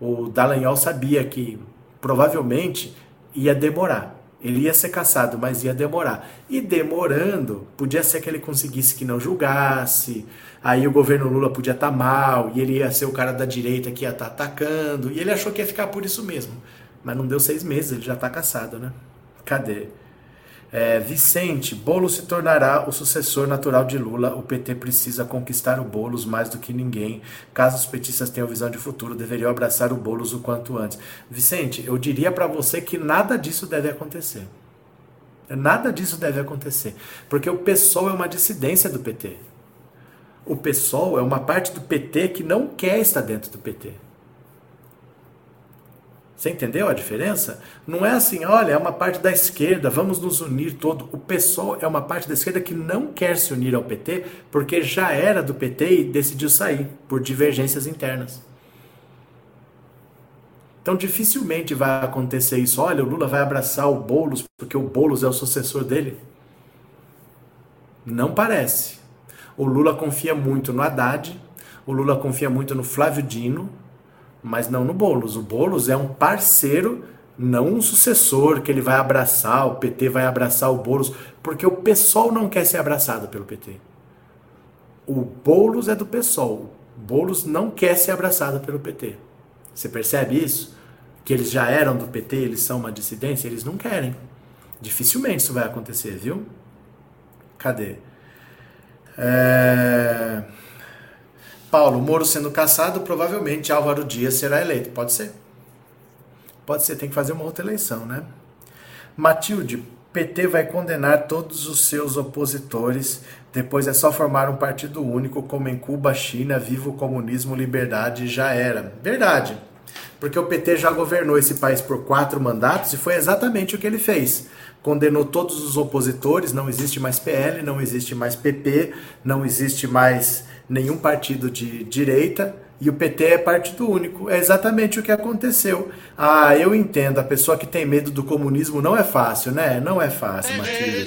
O Dallagnol sabia que provavelmente ia demorar. Ele ia ser caçado, mas ia demorar. E demorando, podia ser que ele conseguisse que não julgasse, aí o governo Lula podia estar tá mal, e ele ia ser o cara da direita que ia estar tá atacando, e ele achou que ia ficar por isso mesmo. Mas não deu seis meses, ele já está caçado, né? Cadê? É, Vicente, Boulos se tornará o sucessor natural de Lula. O PT precisa conquistar o Boulos mais do que ninguém. Caso os petistas tenham visão de futuro, deveriam abraçar o Boulos o quanto antes. Vicente, eu diria para você que nada disso deve acontecer. Nada disso deve acontecer. Porque o PSOL é uma dissidência do PT. O PSOL é uma parte do PT que não quer estar dentro do PT. Você entendeu a diferença? Não é assim, olha, é uma parte da esquerda, vamos nos unir todo. O PSOL é uma parte da esquerda que não quer se unir ao PT porque já era do PT e decidiu sair por divergências internas. Então dificilmente vai acontecer isso. Olha, o Lula vai abraçar o Boulos porque o Boulos é o sucessor dele. Não parece. O Lula confia muito no Haddad, o Lula confia muito no Flávio Dino, mas não no Boulos. O Boulos é um parceiro, não um sucessor que ele vai abraçar, o PT vai abraçar o Boulos, porque o PSOL não quer ser abraçado pelo PT. O Boulos é do PSOL. O Boulos não quer ser abraçado pelo PT. Você percebe isso? Que eles já eram do PT, eles são uma dissidência, eles não querem. Dificilmente isso vai acontecer, viu? Cadê? É... Paulo, Moro sendo caçado, provavelmente Álvaro Dias será eleito. Pode ser. Pode ser, tem que fazer uma outra eleição, né? Matilde, PT vai condenar todos os seus opositores. Depois é só formar um partido único, como em Cuba, China, viva o comunismo, liberdade, já era. Verdade. Porque o PT já governou esse país por quatro mandatos e foi exatamente o que ele fez. Condenou todos os opositores, não existe mais PL, não existe mais PP, não existe mais nenhum partido de direita e o PT é partido único. É exatamente o que aconteceu. Ah, eu entendo, a pessoa que tem medo do comunismo não é fácil, né? Não é fácil, Matilde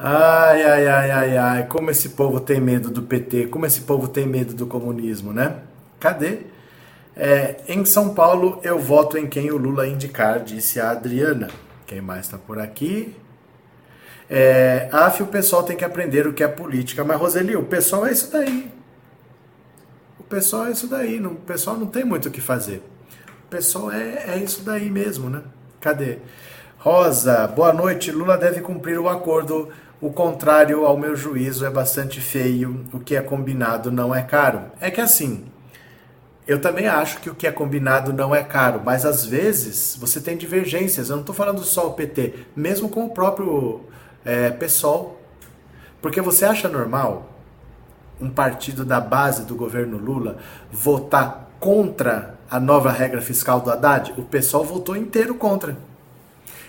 Ai, ai, ai, ai, ai, como esse povo tem medo do PT, como esse povo tem medo do comunismo, né? Cadê? É, em São Paulo, eu voto em quem o Lula indicar, disse a Adriana. Quem mais está por aqui? É, af, o pessoal tem que aprender o que é política. Mas, Roseli, o pessoal é isso daí. O pessoal é isso daí. Não, o pessoal não tem muito o que fazer. O pessoal é, é isso daí mesmo, né? Cadê? Rosa, boa noite. Lula deve cumprir o acordo. O contrário, ao meu juízo, é bastante feio. O que é combinado não é caro. É que assim, eu também acho que o que é combinado não é caro, mas às vezes você tem divergências. Eu não estou falando só o PT, mesmo com o próprio é, PSOL. Porque você acha normal um partido da base do governo Lula votar contra a nova regra fiscal do Haddad? O PSOL votou inteiro contra.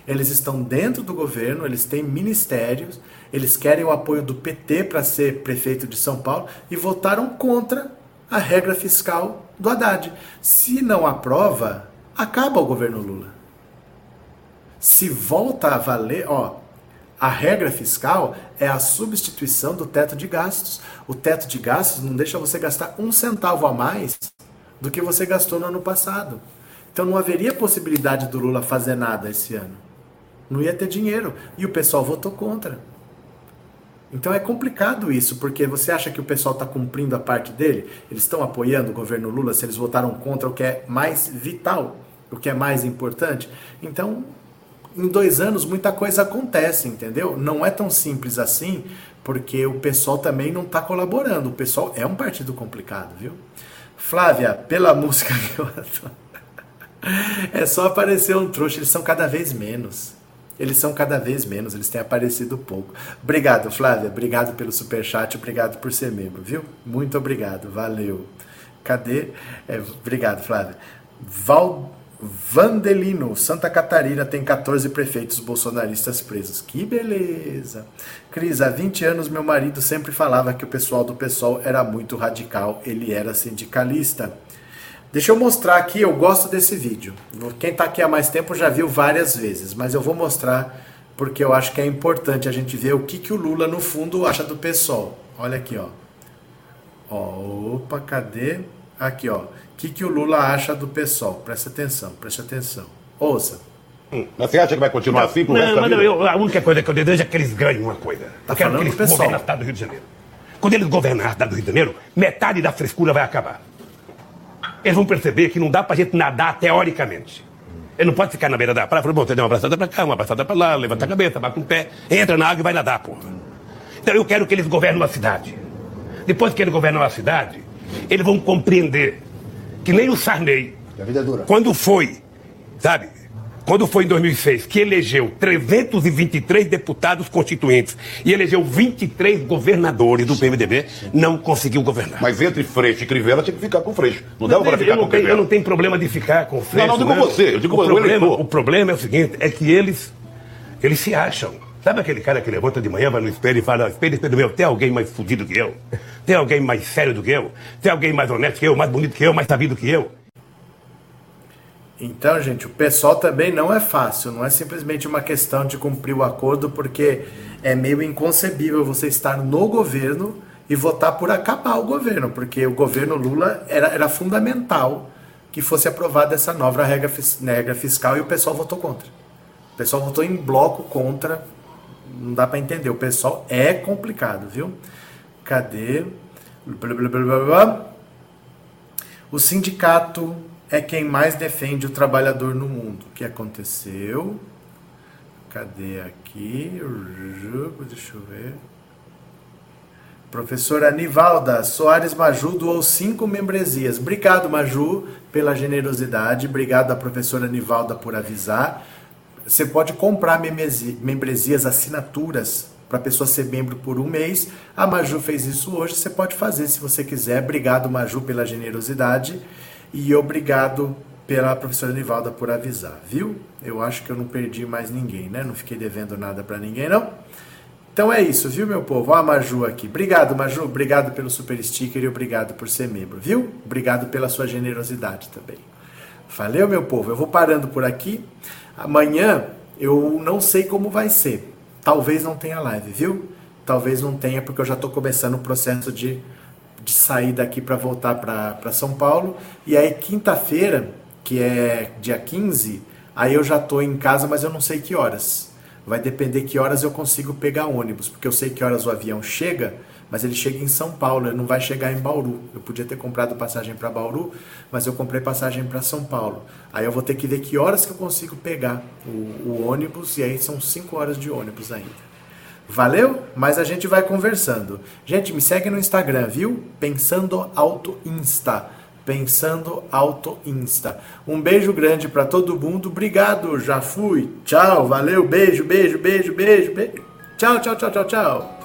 Eles estão dentro do governo, eles têm ministérios, eles querem o apoio do PT para ser prefeito de São Paulo e votaram contra a regra fiscal do Haddad. Se não aprova, acaba o governo Lula. Se volta a valer, ó, a regra fiscal é a substituição do teto de gastos. O teto de gastos não deixa você gastar um centavo a mais do que você gastou no ano passado. Então não haveria possibilidade do Lula fazer nada esse ano. Não ia ter dinheiro. E o pessoal votou contra. Então é complicado isso, porque você acha que o pessoal está cumprindo a parte dele? Eles estão apoiando o governo Lula se eles votaram contra o que é mais vital, o que é mais importante? Então, em dois anos, muita coisa acontece, entendeu? Não é tão simples assim, porque o pessoal também não está colaborando. O pessoal é um partido complicado, viu? Flávia, pela música que eu adoro. É só aparecer um trouxa, eles são cada vez menos. Eles são cada vez menos, eles têm aparecido pouco. Obrigado, Flávia. Obrigado pelo super chat, obrigado por ser membro, viu? Muito obrigado, valeu. Cadê? É, obrigado, Flávia. Val Vandelino, Santa Catarina tem 14 prefeitos bolsonaristas presos. Que beleza! Cris, há 20 anos meu marido sempre falava que o pessoal do PSOL era muito radical, ele era sindicalista. Deixa eu mostrar aqui, eu gosto desse vídeo. Quem está aqui há mais tempo já viu várias vezes, mas eu vou mostrar porque eu acho que é importante a gente ver o que, que o Lula, no fundo, acha do PSOL. Olha aqui, ó. ó opa, cadê? Aqui, ó. O que, que o Lula acha do PSOL? Presta atenção, presta atenção. Ouça. Hum, mas você acha que vai continuar assim pro não, mas eu, a única coisa que eu desejo é que eles ganhem uma coisa. Tá eu quero que eles pessoal. governem a cidade do Rio de Janeiro. Quando eles governarem a cidade do Rio de Janeiro, metade da frescura vai acabar. Eles vão perceber que não dá pra gente nadar teoricamente. Ele não pode ficar na beira da praia falar, bom, você deu uma abraçada pra cá, uma abraçada pra lá, levanta a cabeça, bate um pé, entra na água e vai nadar, porra. Então eu quero que eles governem uma cidade. Depois que eles governam a cidade, eles vão compreender que nem o Sarney, quando foi, sabe, quando foi em 2006, que elegeu 323 deputados constituintes e elegeu 23 governadores do PMDB, não conseguiu governar. Mas entre Freixo e Crivella tinha que ficar com Freixo. Não dava Mas para ficar eu, não com tenho, eu Crivella. não tenho problema de ficar com Freixo. não digo você, eu digo o o problema, eleitor. o problema é o seguinte, é que eles, eles se acham. Sabe aquele cara que levanta de manhã, vai no espelho e fala, espelho, espelho meu, tem alguém mais fudido que eu? Tem alguém mais sério do que eu? Tem alguém mais honesto que eu, mais bonito que eu, mais sabido que eu? Então, gente, o pessoal também não é fácil, não é simplesmente uma questão de cumprir o acordo, porque é meio inconcebível você estar no governo e votar por acabar o governo, porque o governo Lula era, era fundamental que fosse aprovada essa nova regra, regra fiscal e o pessoal votou contra. O pessoal votou em bloco contra, não dá para entender. O pessoal é complicado, viu? Cadê? Blá, blá, blá, blá, blá. O sindicato é quem mais defende o trabalhador no mundo. O que aconteceu? Cadê aqui? Deixa eu ver. Professora Anivalda Soares Maju doou cinco membresias. Obrigado, Maju, pela generosidade. Obrigado à professora Anivalda por avisar. Você pode comprar membresi- membresias, assinaturas, para a pessoa ser membro por um mês. A Maju fez isso hoje. Você pode fazer se você quiser. Obrigado, Maju, pela generosidade. E obrigado pela professora Anivalda por avisar, viu? Eu acho que eu não perdi mais ninguém, né? Não fiquei devendo nada para ninguém, não. Então é isso, viu, meu povo? Ó a Maju aqui. Obrigado, Maju. Obrigado pelo super sticker e obrigado por ser membro, viu? Obrigado pela sua generosidade também. Valeu, meu povo. Eu vou parando por aqui. Amanhã eu não sei como vai ser. Talvez não tenha live, viu? Talvez não tenha, porque eu já estou começando o processo de, de sair daqui para voltar para São Paulo. E aí, quinta-feira, que é dia 15, aí eu já estou em casa, mas eu não sei que horas. vai depender que horas eu consigo pegar ônibus, porque eu sei que horas o avião chega, mas ele chega em São Paulo, ele não vai chegar em Bauru. Eu podia ter comprado passagem para Bauru, mas eu comprei passagem para São Paulo. Aí eu vou ter que ver que horas que eu consigo pegar o, o ônibus, e aí são 5 horas de ônibus ainda. Valeu? Mas a gente vai conversando. Gente, me segue no Instagram, viu? Pensando Auto Insta. Pensando Auto Insta. Um beijo grande para todo mundo. Obrigado, já fui. Tchau, valeu, beijo, beijo, beijo, beijo, beijo. Tchau, tchau, tchau, tchau, tchau.